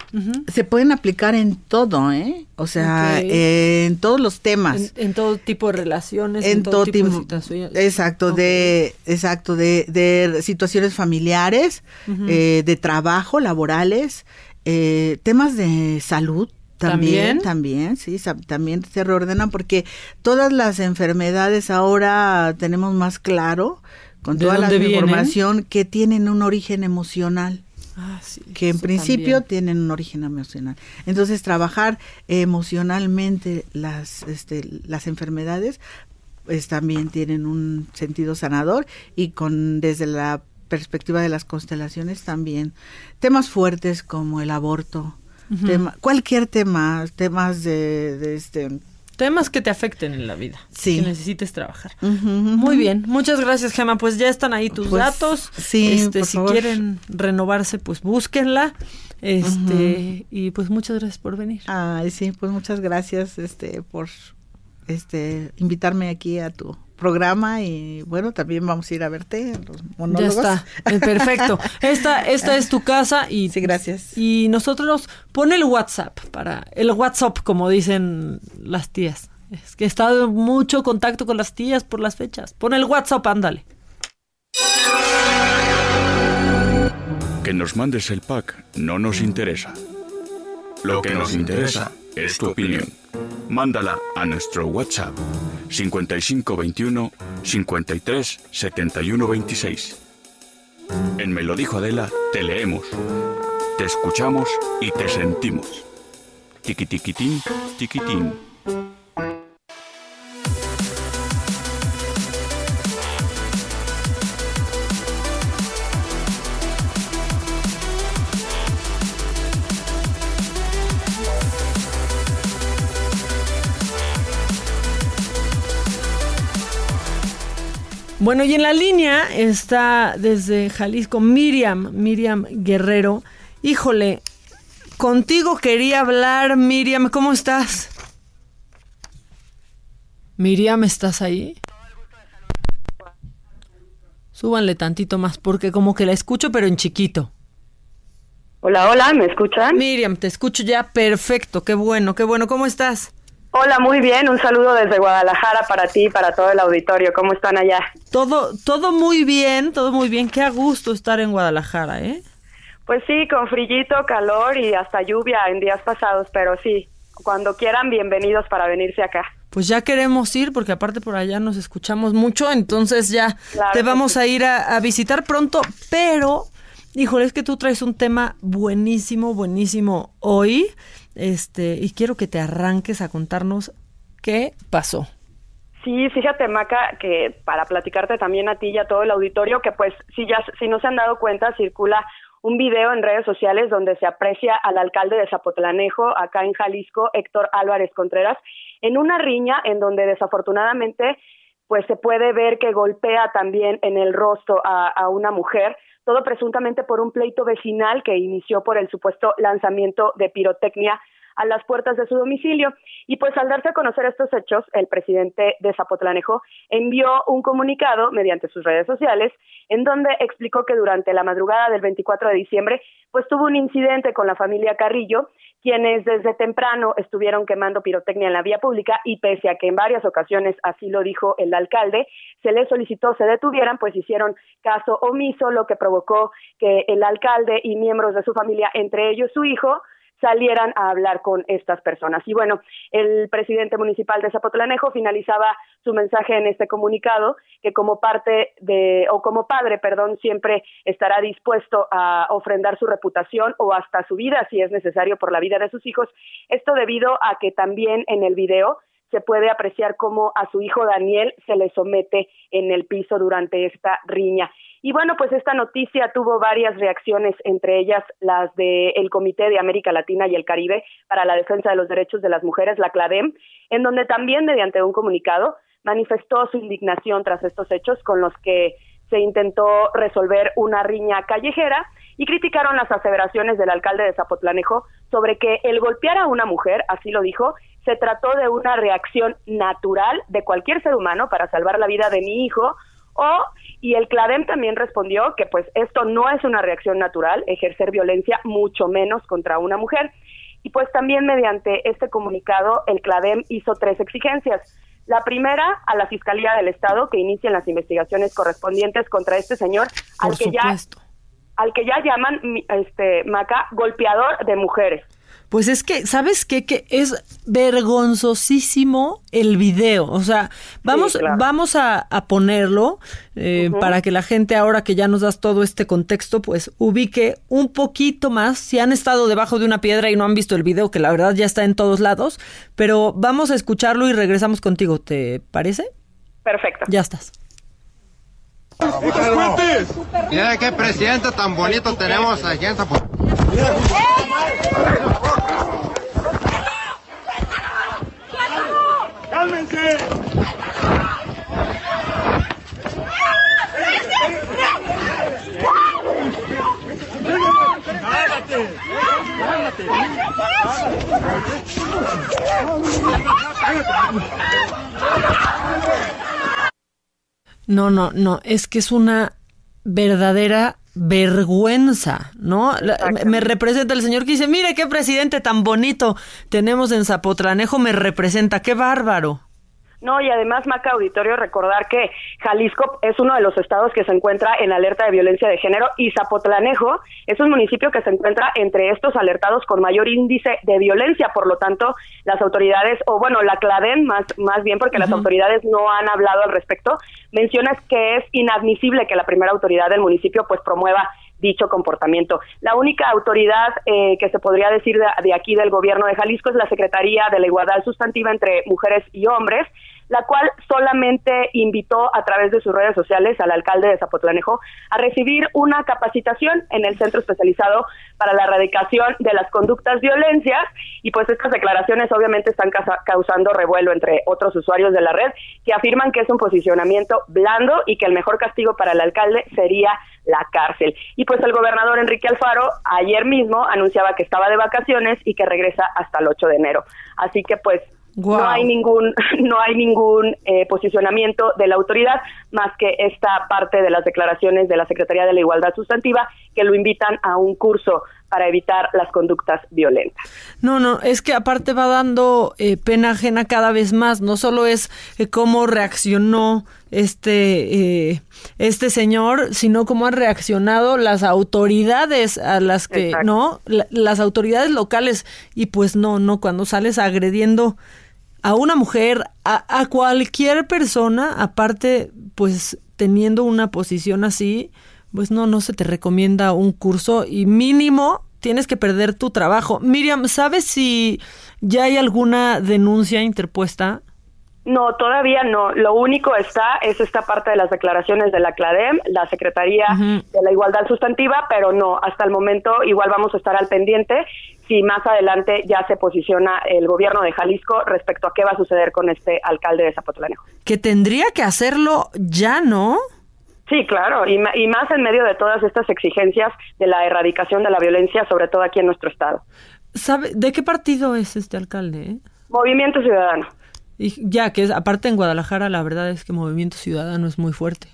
se pueden aplicar en todo, ¿eh? O sea, eh, en todos los temas.
En, en todo tipo de relaciones,
en, todo
tipo, de situaciones.
exacto de exacto de, de situaciones familiares eh, de trabajo laborales eh, temas de salud también,
¿También?
también, sí, también se reordenan porque todas las enfermedades ahora tenemos más claro con
¿De
toda la
vienen?
información que tienen un origen emocional
Ah, sí,
que en principio
también.
tienen un origen emocional. Entonces, trabajar emocionalmente las, este, las enfermedades, pues también tienen un sentido sanador y con desde la perspectiva de las constelaciones también temas fuertes como el aborto, tema- cualquier tema, temas de, de este
Temas que te afecten en la vida.
Sí.
Que necesites trabajar. Muy bien, muchas gracias Gema. Pues ya están ahí tus
Pues,
datos.
sí,
este,
por
si
favor.
quieren renovarse, pues búsquenla. Este, y pues muchas gracias por venir.
Ay, sí, pues muchas gracias este por este invitarme aquí a tu programa y bueno, también vamos a ir a verte en los
Ya
monólogos.
está, eh, perfecto. Esta, esta es tu casa y
Sí, gracias.
Y nosotros pon el WhatsApp para el WhatsApp como dicen las tías. Es que he estado en mucho contacto con las tías por las fechas. Pon el WhatsApp, ándale.
Que nos mandes el pack no nos interesa. Lo que nos interesa es tu opinión. Mándala a nuestro WhatsApp 5521 53 71 26. En Me lo dijo Adela, te leemos, te escuchamos y te sentimos. Tiqui tiquitín,
Bueno, y en la línea está desde Jalisco Miriam, Miriam Guerrero. Híjole, contigo quería hablar, Miriam, ¿cómo estás? Miriam, ¿estás ahí? Súbanle tantito más, porque como que la escucho, pero en chiquito.
Hola, hola, ¿me escuchan?
Miriam, te escucho ya perfecto, qué bueno, qué bueno, ¿cómo estás?
Hola, muy bien, un saludo desde Guadalajara para ti y para todo el auditorio, ¿cómo están allá?
Todo, todo muy bien, todo muy bien, qué a gusto estar en Guadalajara, ¿eh?
Pues sí, con frillito, calor y hasta lluvia en días pasados, pero sí, cuando quieran, bienvenidos para venirse acá.
Pues ya queremos ir, porque aparte por allá nos escuchamos mucho, entonces ya te vamos a ir a, a visitar pronto, pero, híjole, es que tú traes un tema buenísimo, buenísimo hoy, este, y quiero que te arranques a contarnos qué pasó.
Sí, fíjate, Maca, que para platicarte también a ti y a todo el auditorio, que pues si ya si no se han dado cuenta, circula un video en redes sociales donde se aprecia al alcalde de Zapotlanejo, acá en Jalisco, Héctor Álvarez Contreras, en una riña en donde desafortunadamente pues se puede ver que golpea también en el rostro a, a una mujer, todo presuntamente por un pleito vecinal que inició por el supuesto lanzamiento de pirotecnia a las puertas de su domicilio. Y pues al darse a conocer estos hechos, el presidente de Zapotlanejo envió un comunicado mediante sus redes sociales en donde explicó que durante la madrugada del 24 de diciembre pues tuvo un incidente con la familia Carrillo, quienes desde temprano estuvieron quemando pirotecnia en la vía pública y pese a que en varias ocasiones así lo dijo el alcalde, se les solicitó se detuvieran, pues hicieron caso omiso, lo que provocó que el alcalde y miembros de su familia, entre ellos su hijo, salieran a hablar con estas personas. Y bueno, el presidente municipal de Zapotlanejo finalizaba su mensaje en este comunicado que como parte de o como padre, perdón, siempre estará dispuesto a ofrendar su reputación o hasta su vida si es necesario por la vida de sus hijos. Esto debido a que también en el video se puede apreciar cómo a su hijo Daniel se le somete en el piso durante esta riña. Y bueno, pues esta noticia tuvo varias reacciones, entre ellas las del Comité de América Latina y el Caribe para la Defensa de los Derechos de las Mujeres, la CLADEM, en donde también mediante un comunicado manifestó su indignación tras estos hechos con los que se intentó resolver una riña callejera y criticaron las aseveraciones del alcalde de Zapotlanejo sobre que el golpear a una mujer, así lo dijo, se trató de una reacción natural de cualquier ser humano para salvar la vida de mi hijo o y el CLADEM también respondió que pues esto no es una reacción natural, ejercer violencia mucho menos contra una mujer. Y pues también mediante este comunicado el CLADEM hizo tres exigencias. La primera a la Fiscalía del Estado que inicien las investigaciones correspondientes contra este señor al que ya al que ya llaman este Maca golpeador de mujeres.
Pues es que, ¿sabes qué? Que es vergonzosísimo el video. O sea, vamos, vamos a, ponerlo eh, para que la gente, ahora que ya nos das todo este contexto, pues ubique un poquito más. Si han estado debajo de una piedra y no han visto el video, que la verdad ya está en todos lados, pero vamos a escucharlo y regresamos contigo. ¿Te parece?
Perfecto.
Ya estás.
Mira qué presidente tan bonito tenemos aquí en ¡Cálmense!
No, no, no, es que es una verdadera vergüenza, ¿no? me representa el señor que dice, mire qué presidente tan bonito tenemos en Zapotranejo, me representa, qué bárbaro.
No, y además, Maca Auditorio, recordar que Jalisco es uno de los estados que se encuentra en alerta de violencia de género y Zapotlanejo es un municipio que se encuentra entre estos alertados con mayor índice de violencia. Por lo tanto, las autoridades, o bueno, la CLADEN más, más bien porque las autoridades no han hablado al respecto, mencionas que es inadmisible que la primera autoridad del municipio pues promueva dicho comportamiento. La única autoridad eh, que se podría decir de, aquí del gobierno de Jalisco es la Secretaría de la Igualdad Sustantiva entre Mujeres y Hombres, la cual solamente invitó a través de sus redes sociales al alcalde de Zapotlanejo a recibir una capacitación en el centro especializado para la erradicación de las conductas violencias y pues estas declaraciones obviamente están causando revuelo entre otros usuarios de la red que afirman que es un posicionamiento blando y que el mejor castigo para el alcalde sería la cárcel. Y pues el gobernador Enrique Alfaro ayer mismo anunciaba que estaba de vacaciones y que regresa hasta el 8 de enero. Así que pues no hay ningún no hay ningún eh, posicionamiento de la autoridad más que esta parte de las declaraciones de la Secretaría de la Igualdad Sustantiva que lo invitan a un curso para evitar las conductas violentas.
No, no, es que aparte va dando eh, pena ajena cada vez más. No solo es eh, cómo reaccionó este eh, este señor, sino cómo han reaccionado las autoridades a las que no, las autoridades locales y pues no, no cuando sales agrediendo a una mujer, a, a cualquier persona, aparte pues teniendo una posición así, pues no, no se te recomienda un curso y mínimo tienes que perder tu trabajo. Miriam, ¿sabes si ya hay alguna denuncia interpuesta?
No, todavía no. Lo único está es esta parte de las declaraciones de la CLADEM, la Secretaría de la Igualdad Sustantiva, pero no, hasta el momento igual vamos a estar al pendiente si más adelante ya se posiciona el gobierno de Jalisco respecto a qué va a suceder con este alcalde de Zapotlanejo.
Que tendría que hacerlo ya, ¿no?
Sí, claro, y, más en medio de todas estas exigencias de la erradicación de la violencia, sobre todo aquí en nuestro estado.
¿Sabe de qué partido es este alcalde? Eh?
Movimiento Ciudadano.
Y ya que es, aparte en Guadalajara, la verdad es que Movimiento Ciudadano es muy fuerte.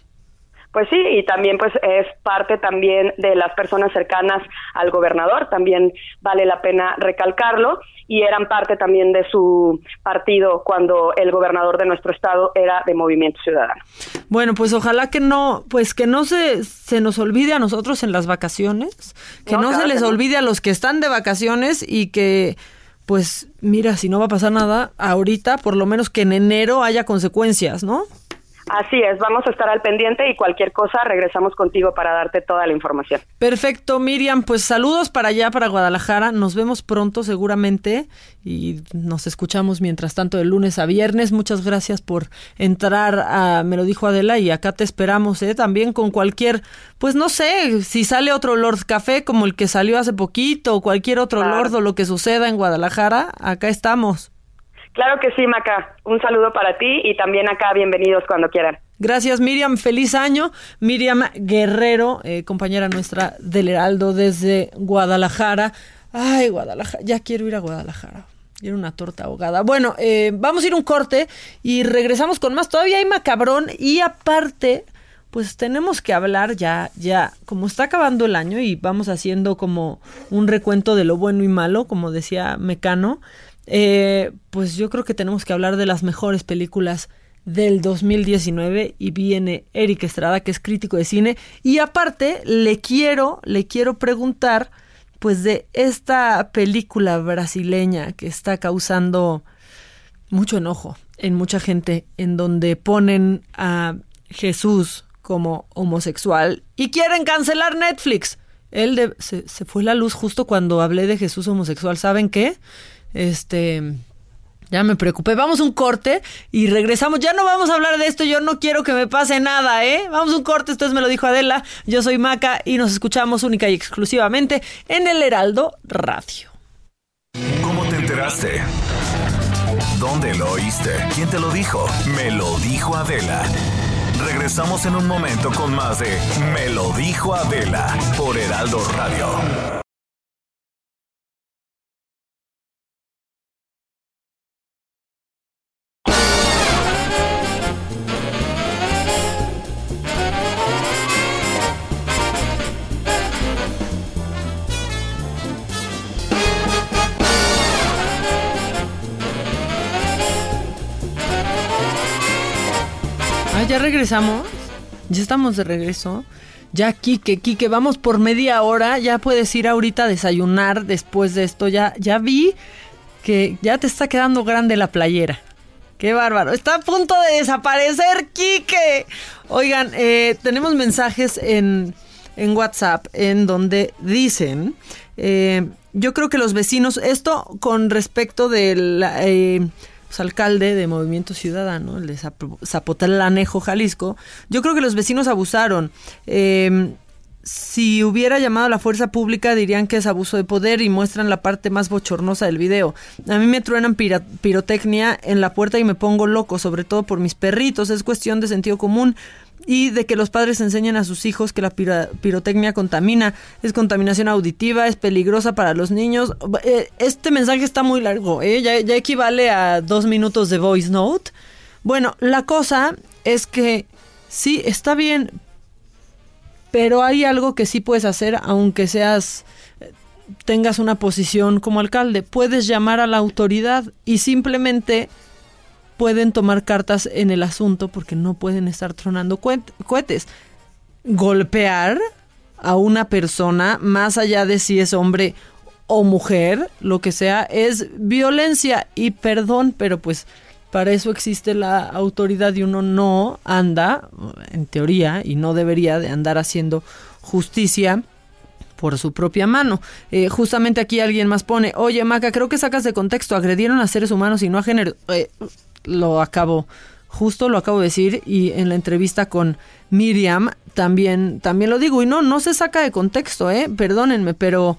Pues sí, y también pues es parte también de las personas cercanas al gobernador, también vale la pena recalcarlo, y eran parte también de su partido cuando el gobernador de nuestro estado era de Movimiento Ciudadano.
Bueno, pues ojalá que no, pues que no se, se nos olvide a nosotros en las vacaciones, que no, se les olvide a los que están de vacaciones y que pues mira, si no va a pasar nada ahorita, por lo menos que en enero haya consecuencias, ¿no?
Así es, vamos a estar al pendiente y cualquier cosa regresamos contigo para darte toda la información.
Perfecto, Miriam, pues saludos para allá, para Guadalajara. Nos vemos pronto seguramente y nos escuchamos mientras tanto de lunes a viernes. Muchas gracias por entrar a Me lo dijo Adela y acá te esperamos, ¿eh? También con cualquier, pues no sé, si sale otro Lord Café como el que salió hace poquito o cualquier otro Lord o lo que suceda en Guadalajara, acá estamos.
Claro que sí, Maca. Un saludo para ti y también acá bienvenidos cuando quieran.
Gracias, Miriam. Feliz año. Miriam Guerrero, eh, compañera nuestra del Heraldo desde Guadalajara. Ay, Guadalajara. Ya quiero ir a Guadalajara. Quiero una torta ahogada. Bueno, eh, vamos a ir un corte y regresamos con más. Todavía hay macabrón y aparte, pues tenemos que hablar ya, ya, como está acabando el año y vamos haciendo como un recuento de lo bueno y malo, como decía Mecano eh, pues yo creo que tenemos que hablar de las mejores películas del 2019 y viene Eric Estrada, que es crítico de cine. Y aparte, le quiero, le quiero preguntar, pues de esta película brasileña que está causando mucho enojo en mucha gente, en donde ponen a Jesús como homosexual y quieren cancelar Netflix. Él se, se fue la luz justo cuando hablé de Jesús homosexual. ¿Saben qué? Este, ya me preocupé. Vamos un corte y regresamos. Ya no vamos a hablar de esto. Yo no quiero que me pase nada, ¿eh? Vamos un corte. Esto me lo dijo Adela. Yo soy Maca y nos escuchamos única y exclusivamente en el Heraldo Radio.
¿Cómo te enteraste? ¿Dónde lo oíste? ¿Quién te lo dijo? Me lo dijo Adela. Regresamos en un momento con más de Me lo dijo Adela por Heraldo Radio.
Ya regresamos. Ya estamos de regreso. Ya, Kike, Kike, vamos por media hora. Ya puedes ir ahorita a desayunar después de esto. Ya, ya vi que ya te está quedando grande la playera. Qué bárbaro. Está a punto de desaparecer, Kike. Oigan, eh, tenemos mensajes en, en, WhatsApp en donde dicen, eh, yo creo que los vecinos, esto con respecto de la, eh, pues, alcalde de Movimiento Ciudadano, el de Zap- Zapotlanejo, Jalisco. Yo creo que los vecinos abusaron. Eh, si hubiera llamado a la fuerza pública dirían que es abuso de poder y muestran la parte más bochornosa del video. A mí me truenan pirotecnia en la puerta y me pongo loco, sobre todo por mis perritos. Es cuestión de sentido común y de que los padres enseñen a sus hijos que la pirotecnia contamina. Es contaminación auditiva, es peligrosa para los niños. Eh, Este mensaje está muy largo, ¿eh? ya, ya equivale a dos minutos de voice note. Bueno, la cosa es que sí, está bien, pero hay algo que sí puedes hacer aunque seas eh, tengas una posición como alcalde, puedes llamar a la autoridad y simplemente pueden tomar cartas en el asunto porque no pueden estar tronando cohetes. Golpear a una persona, más allá de si es hombre o mujer, lo que sea, es violencia y perdón, pero pues para eso existe la autoridad y uno no anda, en teoría, y no debería de andar haciendo justicia por su propia mano. Eh, justamente aquí alguien más pone, oye Maca, creo que sacas de contexto, agredieron a seres humanos y no a género. Eh, lo acabo, justo lo acabo de decir y en la entrevista con Miriam también, también lo digo y no, no se saca de contexto, eh, perdónenme, pero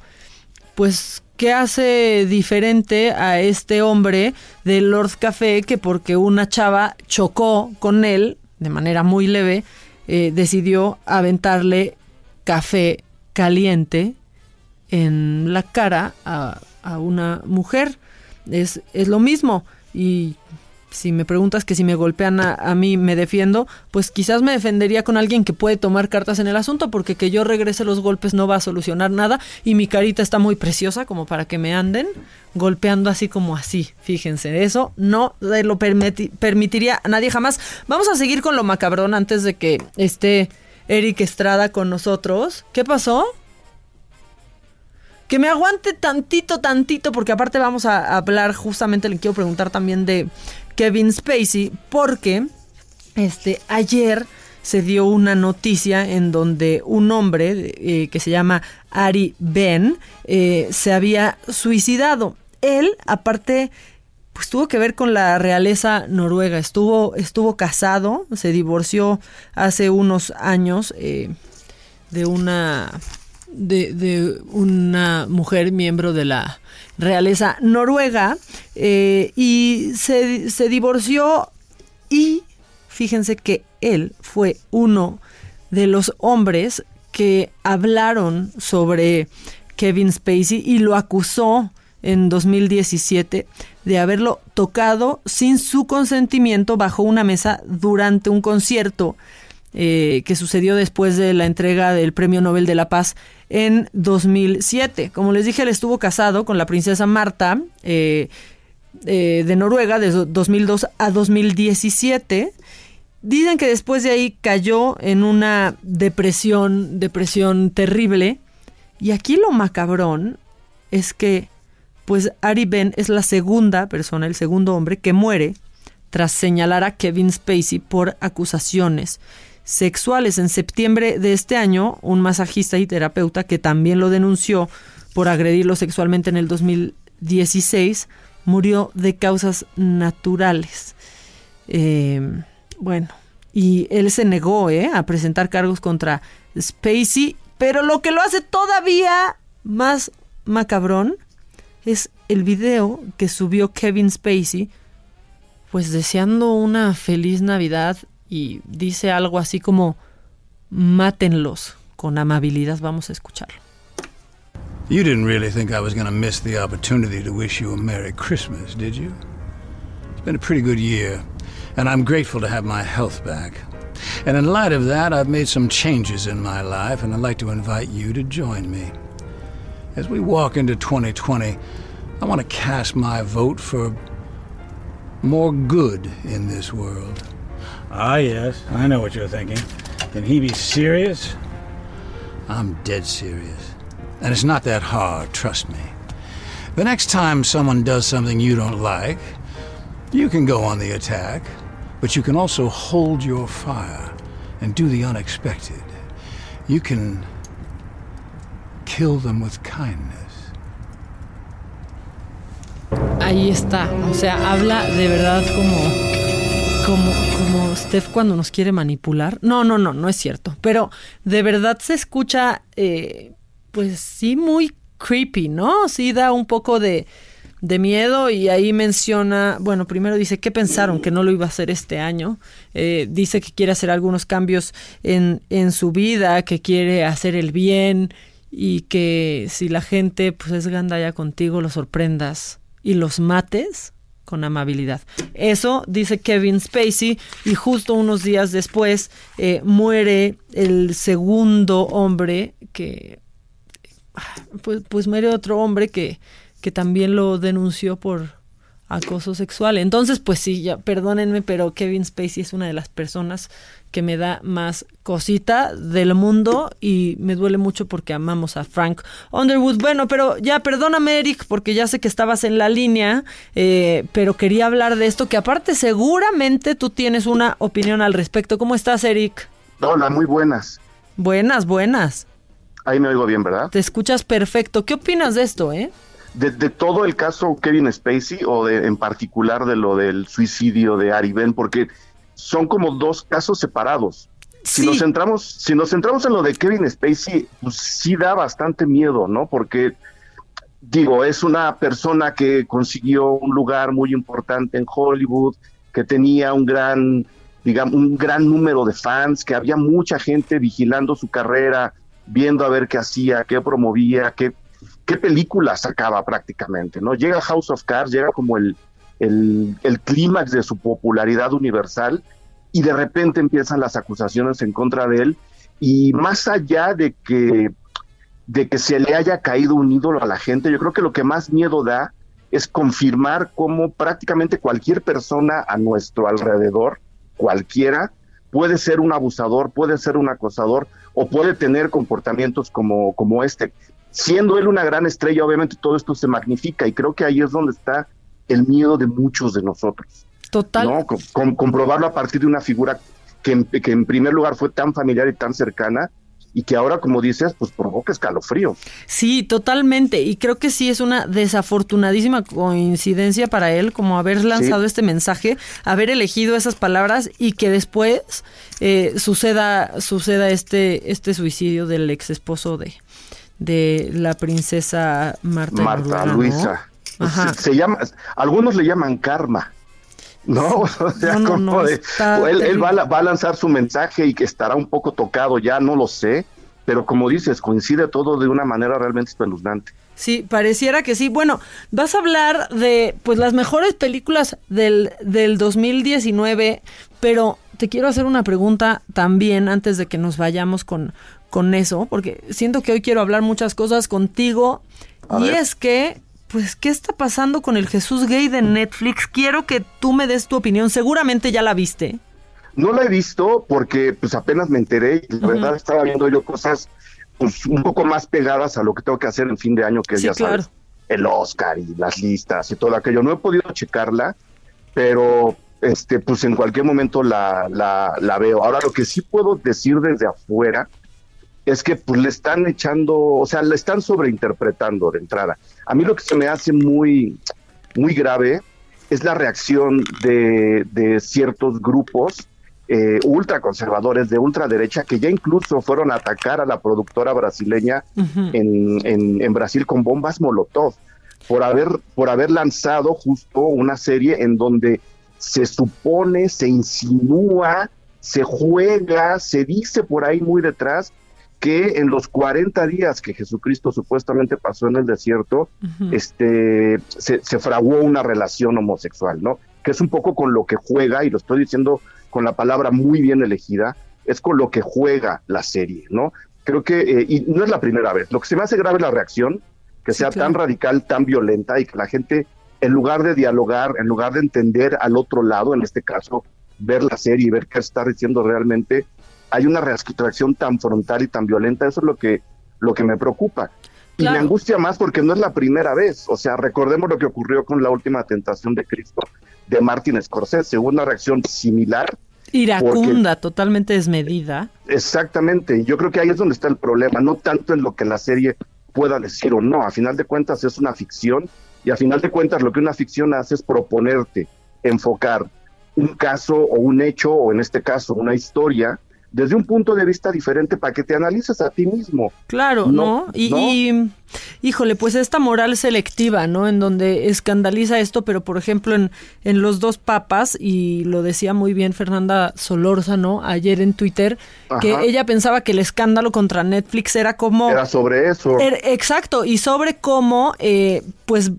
pues ¿qué hace diferente a este hombre de Lord Café que porque una chava chocó con él de manera muy leve, eh, decidió aventarle café caliente en la cara a, a una mujer? Es, es lo mismo y si me preguntas que si me golpean a, mí me defiendo, pues quizás me defendería con alguien que puede tomar cartas en el asunto, porque que yo regrese los golpes no va a solucionar nada y mi carita está muy preciosa como para que me anden golpeando así como así. Fíjense, eso no lo permiti permitiría a nadie jamás. Vamos a seguir con lo macabrón antes de que esté Eric Estrada con nosotros. ¿Qué pasó? Que me aguante tantito, tantito, porque aparte vamos a hablar, justamente le quiero preguntar también de Kevin Spacey, porque este, ayer se dio una noticia en donde un hombre eh, que se llama Ari Ben eh, se había suicidado. Él, aparte, pues tuvo que ver con la realeza noruega. Estuvo, estuvo casado, se divorció hace unos años eh, de una de, de, una mujer miembro de la realeza noruega eh, y se, se, divorció y fíjense que él fue uno de los hombres que hablaron sobre Kevin Spacey y lo acusó en 2017 de haberlo tocado sin su consentimiento bajo una mesa durante un concierto eh, que sucedió después de la entrega del Premio Nobel de la Paz en 2007. Como les dije, él estuvo casado con la princesa Marta eh, eh, de Noruega de 2002 a 2017. Dicen que después de ahí cayó en una depresión, depresión terrible. Y aquí lo macabrón es que, pues Ari Ben es la segunda persona, el segundo hombre que muere tras señalar a Kevin Spacey por acusaciones sexuales. En septiembre de este año, un masajista y terapeuta que también lo denunció por agredirlo sexualmente en el 2016, murió de causas naturales. Eh, bueno, y él se negó eh, a presentar cargos contra Spacey, pero lo que lo hace todavía más macabrón es el video que subió Kevin Spacey, pues deseando una feliz Navidad y dice algo así como mátenlos con amabilidad. Vamos a escucharlo.
You didn't really think I was going to miss the opportunity to wish you a Merry Christmas, did you? It's been a pretty good year, and I'm grateful to have my health back. And in light of that, I've made some changes in my life, and I'd like to invite you to join me. As we walk into 2020, I want to cast my vote for more good in this world.
Ah, yes, I know what you're thinking. Can he be serious?
I'm dead serious. And it's not that hard, trust me. The next time someone does something you don't like, you can go on the attack, but you can also hold your fire and do the unexpected. You can kill them with kindness.
ahí está. O sea, habla de verdad como, como, como Steph cuando nos quiere manipular. No, no, no, no es cierto. Pero de verdad se escucha, eh, pues sí, muy creepy, ¿no? Sí da un poco de, de miedo y ahí menciona, bueno, primero dice que pensaron que no lo iba a hacer este año, eh, dice que quiere hacer algunos cambios en, en su vida, que quiere hacer el bien y que si la gente pues es gandalla contigo, lo sorprendas y los mates con amabilidad. Eso dice Kevin Spacey y justo unos días después eh, muere el segundo hombre que pues, pues muere otro hombre que, que también lo denunció por acoso sexual. Entonces, pues sí, ya perdónenme, pero Kevin Spacey es una de las personas que me da más cosita del mundo y me duele mucho porque amamos a Frank Underwood. Bueno, pero ya perdóname, Eric, porque ya sé que estabas en la línea, eh, pero quería hablar de esto, que aparte seguramente tú tienes una opinión al respecto. ¿Cómo estás, Eric?
Hola, muy buenas.
Buenas, buenas.
Ahí me oigo bien, ¿verdad?
Te escuchas perfecto. ¿Qué opinas de esto, eh?
De, de, todo el caso Kevin Spacey o de, en particular de lo del suicidio de Ari Ben, porque son como dos casos separados. Si nos centramos, si nos centramos en lo de Kevin Spacey, pues sí da bastante miedo, ¿no? Porque digo, es una persona que consiguió un lugar muy importante en Hollywood, que tenía un gran, digamos, un gran número de fans, que había mucha gente vigilando su carrera, viendo a ver qué hacía, qué promovía, qué, qué película sacaba prácticamente, ¿no? Llega House of Cards, llega como el, el, clímax de su popularidad universal y de repente empiezan las acusaciones en contra de él y más allá de que de que se le haya caído un ídolo a la gente, yo creo que lo que más miedo da es confirmar cómo prácticamente cualquier persona a nuestro alrededor, cualquiera, puede ser un abusador, puede ser un acosador o puede tener comportamientos como, como este. Siendo él una gran estrella, obviamente todo esto se magnifica y creo que ahí es donde está el miedo de muchos de nosotros.
Total.
¿no? Com comprobarlo a partir de una figura que en, que en primer lugar fue tan familiar y tan cercana y que ahora, como dices, pues provoca escalofrío.
Sí, totalmente. Y creo que sí es una desafortunadísima coincidencia para él, como haber lanzado sí. este mensaje, haber elegido esas palabras y que después eh, suceda, suceda este, este suicidio del ex esposo de, de la princesa Marta,
Marta Luisa. ¿no? Ajá. Se, se llama, algunos le llaman karma. No, o sea, no, no, como de, él, él va, a, va, a, lanzar su mensaje y que estará un poco tocado ya, no lo sé, pero como dices, coincide todo de una manera realmente espeluznante.
Sí, pareciera que sí. Bueno, vas a hablar de pues las mejores películas del, del 2019, pero te quiero hacer una pregunta también antes de que nos vayamos con, con eso, porque siento que hoy quiero hablar muchas cosas contigo. A y ver. es que pues, ¿qué está pasando con el Jesús gay de Netflix? Quiero que tú me des tu opinión. Seguramente ya la viste.
No la he visto porque pues apenas me enteré y la uh -huh. verdad estaba viendo yo cosas pues un poco más pegadas a lo que tengo que hacer en fin de año, que
sí,
ya
claro.
sabes, el Oscar y las listas y todo aquello. No he podido checarla, pero este pues en cualquier momento la, la, la veo. Ahora lo que sí puedo decir desde afuera es que pues le están echando, o sea, le están sobreinterpretando de entrada. A mí lo que se me hace muy, muy grave es la reacción de, de ciertos grupos eh, ultraconservadores de ultraderecha que ya incluso fueron a atacar a la productora brasileña uh -huh. en, en, en, Brasil con bombas Molotov por haber, por haber lanzado justo una serie en donde se supone, se insinúa, se juega, se dice por ahí muy detrás que en los 40 días que Jesucristo supuestamente pasó en el desierto, uh -huh. este, se, se, fraguó una relación homosexual, ¿no? Que es un poco con lo que juega, y lo estoy diciendo con la palabra muy bien elegida, es con lo que juega la serie, ¿no? Creo que, eh, y no es la primera vez, lo que se me hace grave es la reacción, que sea claro. tan radical, tan violenta, y que la gente, en lugar de dialogar, en lugar de entender al otro lado, en este caso, ver la serie y ver qué está diciendo realmente, hay una reacción tan frontal y tan violenta, eso es lo que, lo que me preocupa. Y claro. me angustia más porque no es la primera vez. O sea, recordemos lo que ocurrió con la última tentación de Cristo de Martin Scorsese, hubo una reacción similar.
Iracunda, porque, totalmente desmedida.
Exactamente, yo creo que ahí es donde está el problema, no tanto en lo que la serie pueda decir o no, a final de cuentas es una ficción Y a final de cuentas lo que una ficción hace es proponerte, enfocar un caso o un hecho, o en este caso una historia, desde un punto de vista diferente para que te analices a ti mismo.
Claro, ¿no? Y, y, híjole, pues esta moral selectiva, ¿no? En donde escandaliza esto, pero por ejemplo en, en Los dos papas, y lo decía muy bien Fernanda Solórzano ayer en Twitter, que ella pensaba que el escándalo contra Netflix era como...
Era sobre eso.
Exacto, y sobre cómo, eh, pues,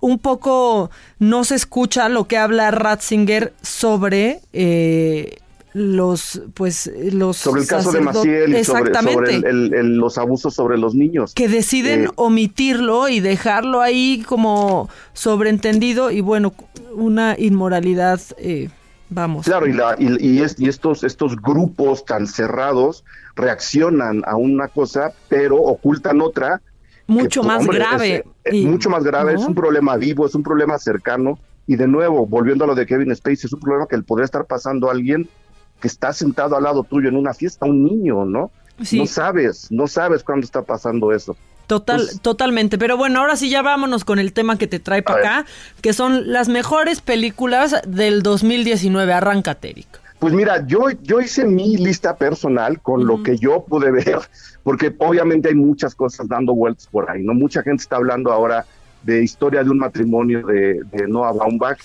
un poco no se escucha lo que habla Ratzinger sobre eh, los, pues, los
sobre el caso de Maciel y sobre,
Exactamente.
sobre el- el- el- los abusos sobre los niños.
que deciden
Eh,
omitirlo y dejarlo ahí como sobreentendido y bueno, una inmoralidad, eh, vamos.
Claro, y, la, y, y es- y estos, estos grupos tan cerrados reaccionan a una cosa, pero ocultan otra.
Mucho
que,
más
hombre,
grave.
es- es
Y-
mucho más grave, es un problema vivo, es un problema cercano. Y de nuevo, volviendo a lo de Kevin Spacey, es un problema que le podría estar pasando a alguien que está sentado al lado tuyo en una fiesta, un niño, ¿no?
Sí.
No sabes, no sabes cuándo está pasando eso.
Total,
Pues-
totalmente. Pero bueno, ahora sí ya vámonos con el tema que te trae para acá, que son las mejores películas del 2019. Arráncate, Eric.
Pues mira, yo, yo hice mi lista personal con lo que yo pude ver, porque obviamente hay muchas cosas dando vueltas por ahí, ¿no? Mucha gente está hablando ahora de historia de un matrimonio de, de Noah Baumbach,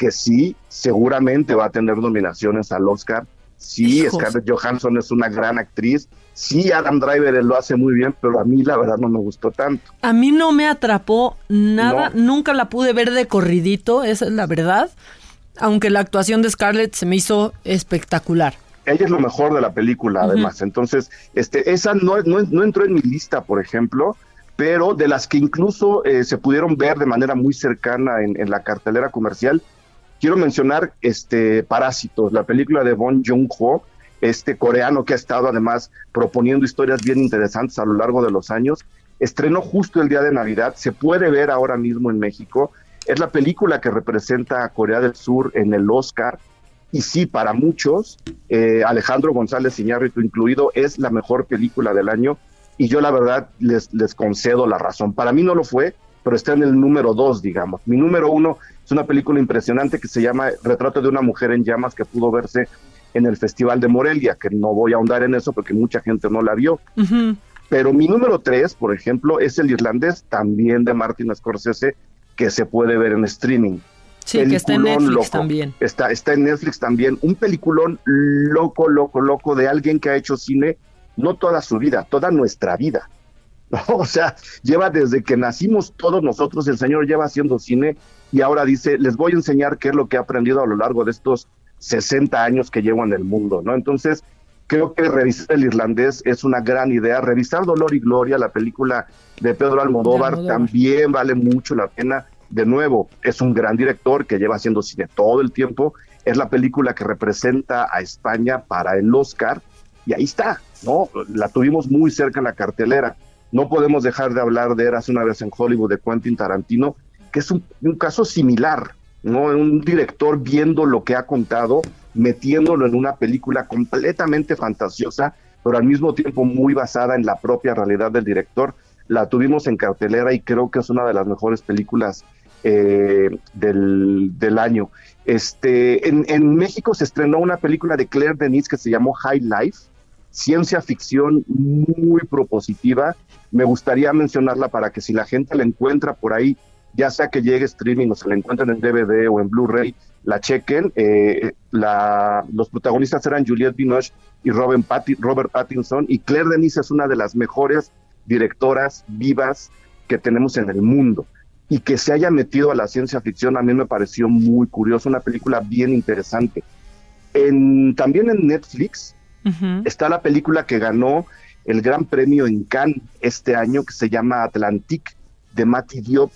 que sí, seguramente va a tener nominaciones al Oscar. Sí,
Hijos.
Scarlett Johansson es una gran actriz. Sí, Adam Driver lo hace muy bien, pero a mí la verdad no me gustó tanto.
A mí no me atrapó nada,
No.
nunca la pude ver de corridito, esa es la verdad. Aunque la actuación de Scarlett se me hizo espectacular.
ella es lo mejor de la película, además. Entonces, este, esa no, no, no entró en mi lista, por ejemplo, pero de las que incluso eh, se pudieron ver de manera muy cercana en, en la cartelera comercial, quiero mencionar este Parásitos, la película de Bong Joon-ho, este coreano que ha estado además proponiendo historias bien interesantes a lo largo de los años. Estrenó justo el día de Navidad, se puede ver ahora mismo en México. Es la película que representa a Corea del Sur en el Oscar. Y sí, para muchos, eh, Alejandro González Iñárritu incluido, es la mejor película del año. Y yo la verdad les concedo la razón. Para mí no lo fue, pero está en el número dos, digamos. Mi número uno es una película impresionante que se llama Retrato de una mujer en llamas que pudo verse en el Festival de Morelia, que no voy a ahondar en eso porque mucha gente no la vio.
Ujú.
Pero mi número tres, por ejemplo, es el irlandés, también de Martin Scorsese, que se puede ver en streaming.
Sí, que está en
Peliculón
Netflix
loco.
también.
Está, está en Netflix también. Un peliculón loco, loco, loco de alguien que ha hecho cine no toda su vida, toda nuestra vida. ¿no? O sea, lleva desde que nacimos todos nosotros, el Señor lleva haciendo cine y ahora dice, les voy a enseñar qué es lo que he aprendido a lo largo de estos 60 años que llevo en el mundo, ¿no? Entonces, creo que revisar el irlandés es una gran idea. Revisar Dolor y Gloria, la película de Pedro Almodóvar,
Almodóvar.
también vale mucho la pena. De nuevo, es un gran director que lleva haciendo cine todo el tiempo. Es la película que representa a España para el Oscar. Y ahí está, ¿no? La tuvimos muy cerca en la cartelera. No podemos dejar de hablar de Eras una vez en Hollywood de Quentin Tarantino, que es un, caso similar, ¿no? Un director viendo lo que ha contado, metiéndolo en una película completamente fantasiosa, pero al mismo tiempo muy basada en la propia realidad del director. La tuvimos en cartelera y creo que es una de las mejores películas eh, del, del año. Este, en, en México se estrenó una película de Claire Denis que se llamó High Life, ciencia ficción muy propositiva. Me gustaría mencionarla para que si la gente la encuentra por ahí, ya sea que llegue streaming o se la encuentren en DVD o en Blu-ray, la chequen. Eh, la, los protagonistas eran Juliette Binoche y Robin Patti- Robert Pattinson y Claire Denis es una de las mejores directoras vivas que tenemos en el mundo y que se haya metido a la ciencia ficción a mí me pareció muy curioso, una película bien interesante. En, también en Netflix
Ujú.
está la película que ganó el gran premio en Cannes este año que se llama Atlantique de Mati Diop.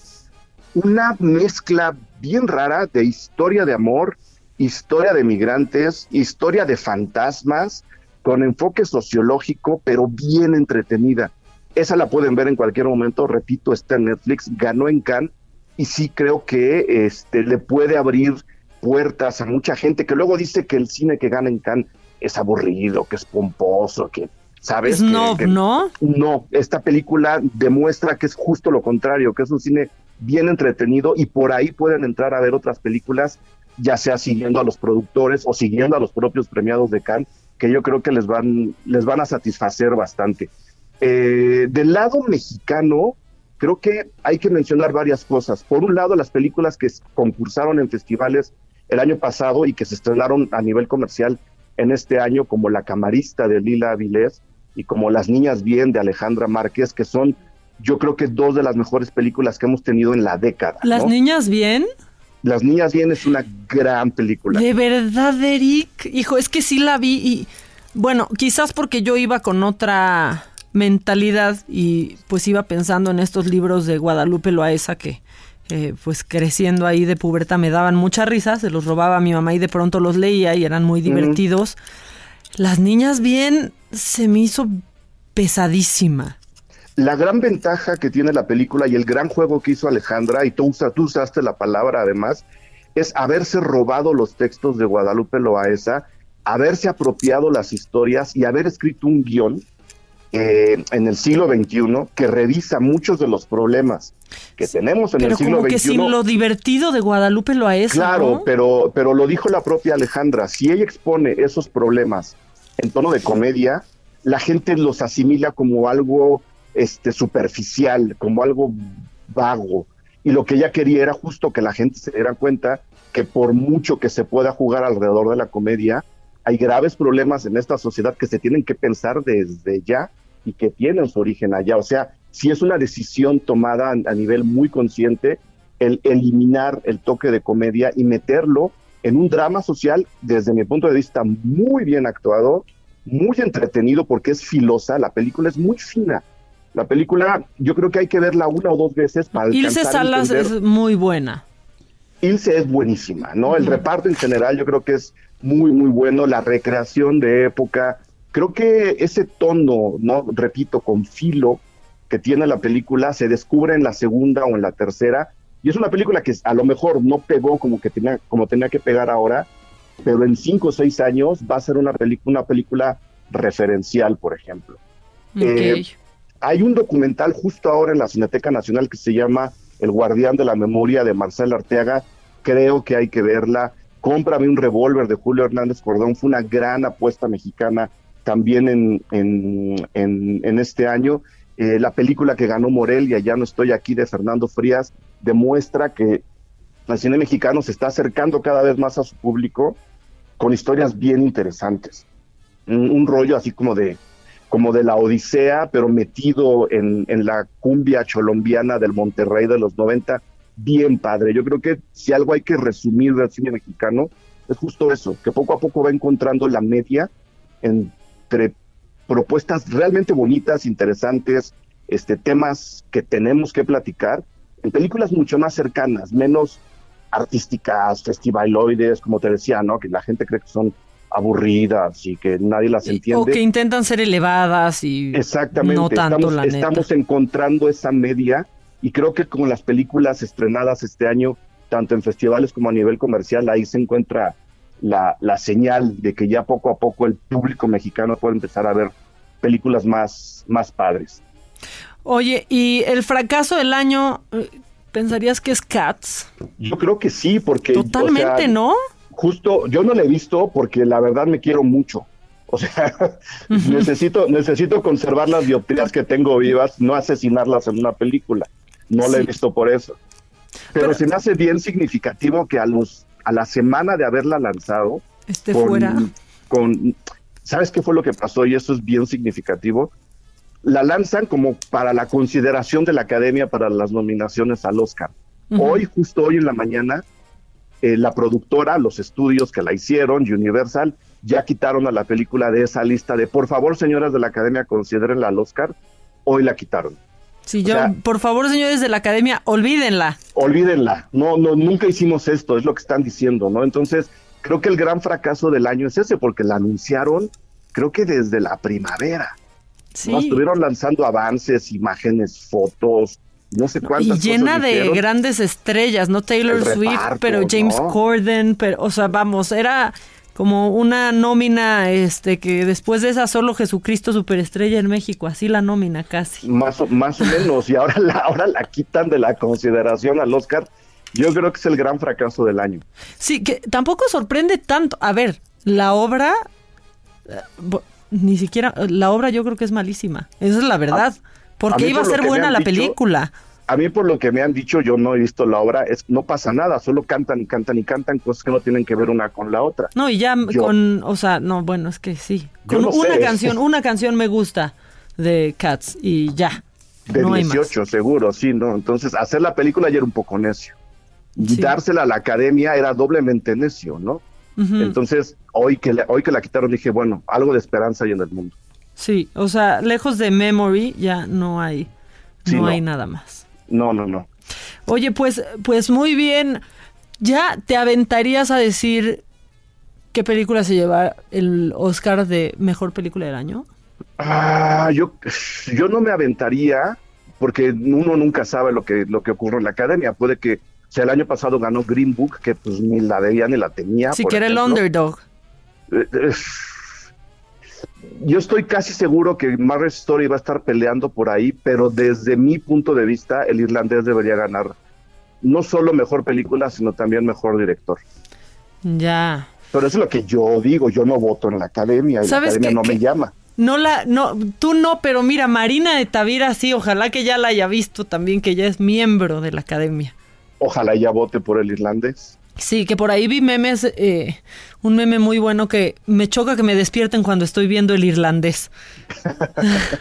Una mezcla bien rara de historia de amor, historia de migrantes, historia de fantasmas, con enfoque sociológico, pero bien entretenida. Esa la pueden ver en cualquier momento, repito, está en Netflix, ganó en Cannes y sí creo que este le puede abrir puertas a mucha gente que luego dice que el cine que gana en Cannes es aburrido, que es pomposo, que sabes
Es
que-
snob,
que-
¿no?
no, esta película demuestra que es justo lo contrario, que es un cine bien entretenido y por ahí pueden entrar a ver otras películas, ya sea siguiendo a los productores o siguiendo a los propios premiados de Cannes, que yo creo que les van, les van a satisfacer bastante. Eh, del lado mexicano, creo que hay que mencionar varias cosas. Por un lado, las películas que concursaron en festivales el año pasado y que se estrenaron a nivel comercial en este año, como La Camarista de Lila Avilés y como Las Niñas Bien de Alejandra Márquez, que son, yo creo que dos de las mejores películas que hemos tenido en la década.
¿Las
¿no?
niñas bien?
Las Niñas Bien es una gran película.
De verdad, Eric. Hijo, es que sí la vi y bueno, quizás porque yo iba con otra mentalidad y pues iba pensando en estos libros de Guadalupe Loaesa que eh, pues creciendo ahí de puberta me daban mucha risa, se los robaba a mi mamá y de pronto los leía y eran muy divertidos. Las niñas bien se me hizo pesadísima.
La gran ventaja que tiene la película y el gran juego que hizo Alejandra, y tú, tú usaste la palabra además, es haberse robado los textos de Guadalupe Loaesa, haberse apropiado las historias y haber escrito un guion eh, en el siglo XXI que revisa muchos de los problemas que tenemos en
Pero
el siglo
como que
XXI.
sin lo divertido de Guadalupe Loaesa,
Claro,
¿no?
pero, pero lo dijo la propia Alejandra, si ella expone esos problemas en tono de comedia, la gente los asimila como algo este, superficial, como algo vago. Y lo que ella quería era justo que la gente se diera cuenta que por mucho que se pueda jugar alrededor de la comedia, hay graves problemas en esta sociedad que se tienen que pensar desde ya y que tienen su origen allá. O sea, si es una decisión tomada a, nivel muy consciente el eliminar el toque de comedia y meterlo en un drama social, desde mi punto de vista, muy bien actuado, muy entretenido porque es filosa, la película es muy fina. La película, yo creo que hay que verla una o dos veces para
Ilse
alcanzar a
Salas
entender-
es muy buena.
Ilse es buenísima, ¿no? El reparto en general yo creo que es muy, muy bueno, la recreación de época, creo que ese tono, ¿no? Repito, con filo que tiene la película se descubre en la segunda o en la tercera, y es una película que a lo mejor no pegó como que tenía, como tenía que pegar ahora, pero en cinco o seis años va a ser una, una película referencial, por ejemplo. Eh, hay un documental justo ahora en la Cineteca Nacional que se llama El Guardián de la Memoria de Marcela Arteaga. Creo que hay que verla. Cómprame un revólver de Julio Hernández Cordón. Fue una gran apuesta mexicana también en, en, en- este año. Eh, la película que ganó Morelia, Ya no estoy aquí, de Fernando Frías, demuestra que el cine mexicano se está acercando cada vez más a su público con historias bien interesantes. Un rollo así como de, como de la Odisea, pero metido en, la cumbia cholombiana del Monterrey de los 90, bien padre. Yo creo que si algo hay que resumir del cine mexicano, es justo eso, que poco a poco va encontrando la media entre propuestas realmente bonitas, interesantes, este, temas que tenemos que platicar, en películas mucho más cercanas, menos artísticas, festivaloides, como te decía, ¿no? Que la gente cree que son aburridas y que nadie las entiende.
O que intentan ser elevadas y
Exactamente,
no tanto,
estamos,
la neta.
estamos encontrando esa media y creo que con las películas estrenadas este año, tanto en festivales como a nivel comercial, ahí se encuentra la, la señal de que ya poco a poco el público mexicano puede empezar a ver películas más, más padres.
Oye, ¿y el fracaso del año eh, pensarías que es Cats?
Yo creo que sí, porque...
Totalmente,
o sea,
¿no?
Justo, yo no la he visto porque la verdad me quiero mucho. O sea, necesito, necesito conservar las dioptrías que tengo vivas, no asesinarlas en una película. No la he
Sí.
visto por eso. Pero, se me hace bien significativo que a los a la semana de haberla lanzado,
Esté fuera.
con ¿sabes qué fue lo que pasó? Y eso es bien significativo. La lanzan como para la consideración de la academia para las nominaciones al Oscar. Hoy, justo hoy en la mañana, eh, la productora, los estudios que la hicieron, Universal, ya quitaron a la película de esa lista de por favor, señoras de la academia, considérenla al Oscar. Hoy la quitaron. O
yo,
sea-
por favor, señores de la academia, olvídenla.
Olvídenla, no, no, nunca hicimos esto, es lo que están diciendo, ¿no? Entonces, creo que el gran fracaso del año es ese, porque la anunciaron, creo que desde la primavera.
Sí.
¿no? Estuvieron lanzando avances, imágenes, fotos, no sé
Y llena
cosas
de grandes estrellas, no Taylor Swift, pero James
¿no?
Corden, pero, o sea, vamos, era Como una nómina, este, que después de esa solo Jesucristo superestrella en México, así la nómina casi.
Más o, más o menos, y ahora la, ahora la quitan de la consideración al Oscar. Yo creo que es el gran fracaso del año.
Sí, que tampoco sorprende tanto. A ver, la obra, eh, bo- ni siquiera, la obra yo creo que es malísima. Esa es la verdad.
a
Porque iba a ser buena la
dicho-
película.
A mí, por lo que me han dicho, yo no he visto la obra, es no pasa nada, solo cantan y cantan y cantan cosas que no tienen que ver una con la otra.
No, y ya
Yo-
con, o sea, no, bueno, es que sí. Con
no
una
sé.
canción, una canción me gusta de Cats y ya.
De
no hay más.
18, seguro, sí, ¿no? Entonces, hacer la película ya era un poco necio. Y dársela a la academia era doblemente necio, ¿no? Entonces, hoy que, la- hoy que la quitaron, dije, bueno, algo de esperanza hay en el mundo.
Sí, o sea, lejos de Memory ya no hay,
Sí,
no,
no.
hay nada más.
No, no, no.
Oye, pues, pues muy bien. ¿Ya te aventarías a decir qué película se lleva el Oscar de mejor película del año?
Ah, yo, yo no me aventaría porque uno nunca sabe lo que, lo que ocurre en la academia. Puede que, o sea, el año pasado ganó Green Book, que pues ni la veía ni la tenía.
Si
por
quiere el underdog.
Eh, eh, Yo estoy casi seguro que Marriage Story va a estar peleando por ahí, pero desde mi punto de vista, el irlandés debería ganar no solo mejor película, sino también mejor director.
Ya.
Pero eso es lo que yo digo, yo no voto en la academia, y la
¿Sabes
academia no me llama.
No la, no, tú no, pero mira, Marina de Tavira sí, ojalá que ya la haya visto también, que ya es miembro de la academia.
Ojalá ya vote por el irlandés.
Sí, que por ahí vi memes, eh, un meme muy bueno que me choca que me despierten cuando estoy viendo el irlandés.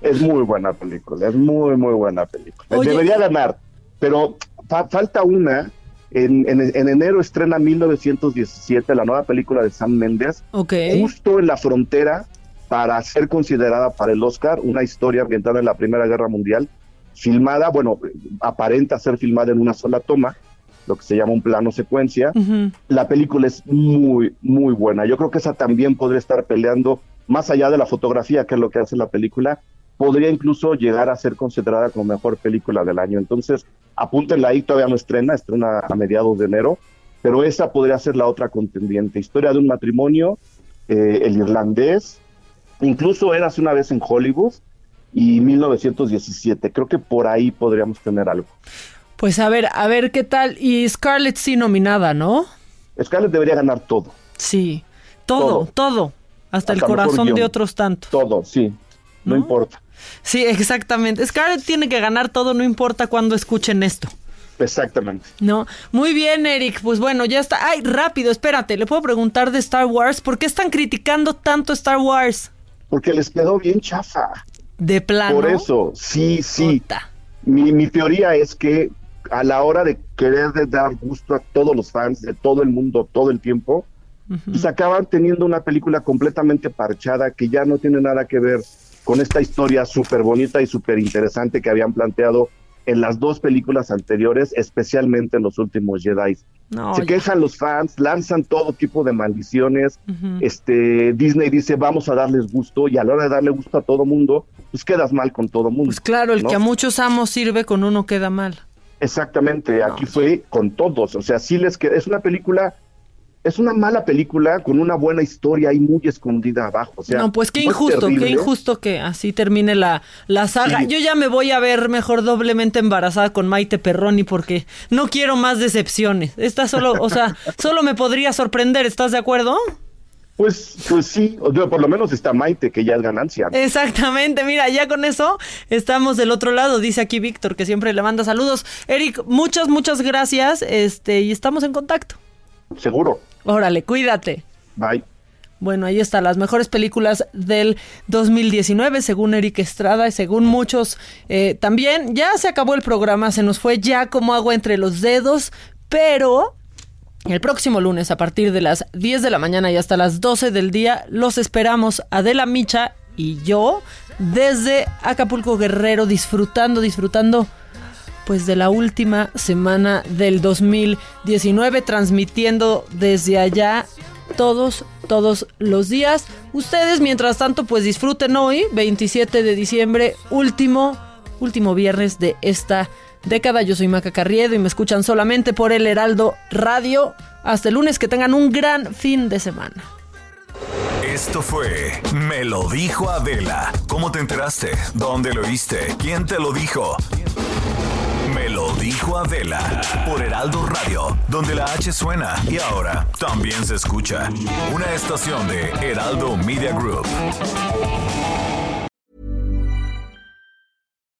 Es muy buena película, es muy, muy buena película.
Oye.
Debería ganar, pero fa- falta una. En, en- en enero estrena 1917, la nueva película de Sam Mendes,
Ok.
justo en la frontera para ser considerada para el Oscar, una historia ambientada en la Primera Guerra Mundial, filmada, bueno, aparenta ser filmada en una sola toma, lo que se llama un plano secuencia. La película es muy, muy buena. Yo creo que esa también podría estar peleando, más allá de la fotografía, que es lo que hace la película, podría incluso llegar a ser considerada como mejor película del año. Entonces, apúntenla ahí, todavía no estrena, estrena a mediados de enero, pero esa podría ser la otra contendiente. Historia de un matrimonio, eh, el irlandés, incluso era hace una vez en Hollywood y 1917. Creo que por ahí podríamos tener algo.
Pues a ver, a ver qué tal. Y Scarlett sí nominada, ¿no?
Scarlett debería ganar todo.
Sí, todo, todo.
Todo.
Hasta el
Hasta
corazón de otros tantos.
Todo, sí. No, importa.
Sí, exactamente. Scarlett tiene que ganar todo, no importa cuándo escuchen esto.
Exactamente.
No, muy bien, Eric. Pues bueno, ya está. Ay, rápido, espérate. ¿Le puedo preguntar de Star Wars? ¿Por qué están criticando tanto Star Wars?
Porque les quedó bien chafa.
De plano.
Por eso, sí, sí. Mi, mi teoría es que a la hora de querer de dar gusto a todos los fans de todo el mundo todo el tiempo, pues acaban teniendo una película completamente parchada que ya no tiene nada que ver con esta historia súper bonita y súper interesante que habían planteado en las dos películas anteriores, especialmente en los últimos Jedi.
No,
Se quejan los fans, lanzan todo tipo de maldiciones. Este Disney dice vamos a darles gusto y a la hora de darle gusto a todo mundo, pues quedas mal con todo mundo.
Pues claro, el
¿no?
que a muchos amos sirve con uno queda mal.
Exactamente, aquí fue con todos, o sea, sí les queda, es una película, es una mala película con una buena historia ahí muy escondida abajo, o sea,
no, pues qué injusto,
terrible,
qué injusto que así termine la, la saga.
Sí.
Yo ya me voy a ver mejor doblemente embarazada con Maite Perroni porque no quiero más decepciones. Esta solo, o sea, solo me podría sorprender, ¿estás de acuerdo?
Pues, pues sí, por lo menos está Maite, que ya es ganancia.
Exactamente, mira, ya con eso estamos del otro lado, dice aquí Víctor, que siempre le manda saludos. Eric, muchas, muchas gracias, este, y estamos en contacto.
Seguro.
Órale, cuídate.
Bye.
Bueno, ahí están las mejores películas del 2019, según Eric Estrada y según muchos eh, también. Ya se acabó el programa, se nos fue ya como agua entre los dedos, pero el próximo lunes a partir de las 10 de la mañana y hasta las 12 del día los esperamos Adela Micha y yo desde Acapulco Guerrero disfrutando, disfrutando pues de la última semana del 2019 transmitiendo desde allá todos, todos los días. Ustedes, mientras tanto, pues disfruten hoy, 27 de diciembre, último, último viernes de esta década. Yo soy Maca Carriedo y me escuchan solamente por el Heraldo Radio. Hasta el lunes, que tengan un gran fin de semana.
Esto fue Me lo dijo Adela. ¿Cómo te enteraste? ¿Dónde lo oíste? ¿Quién te lo dijo? Me lo dijo Adela por Heraldo Radio, donde la H suena y ahora también se escucha. Una estación de Heraldo Media Group.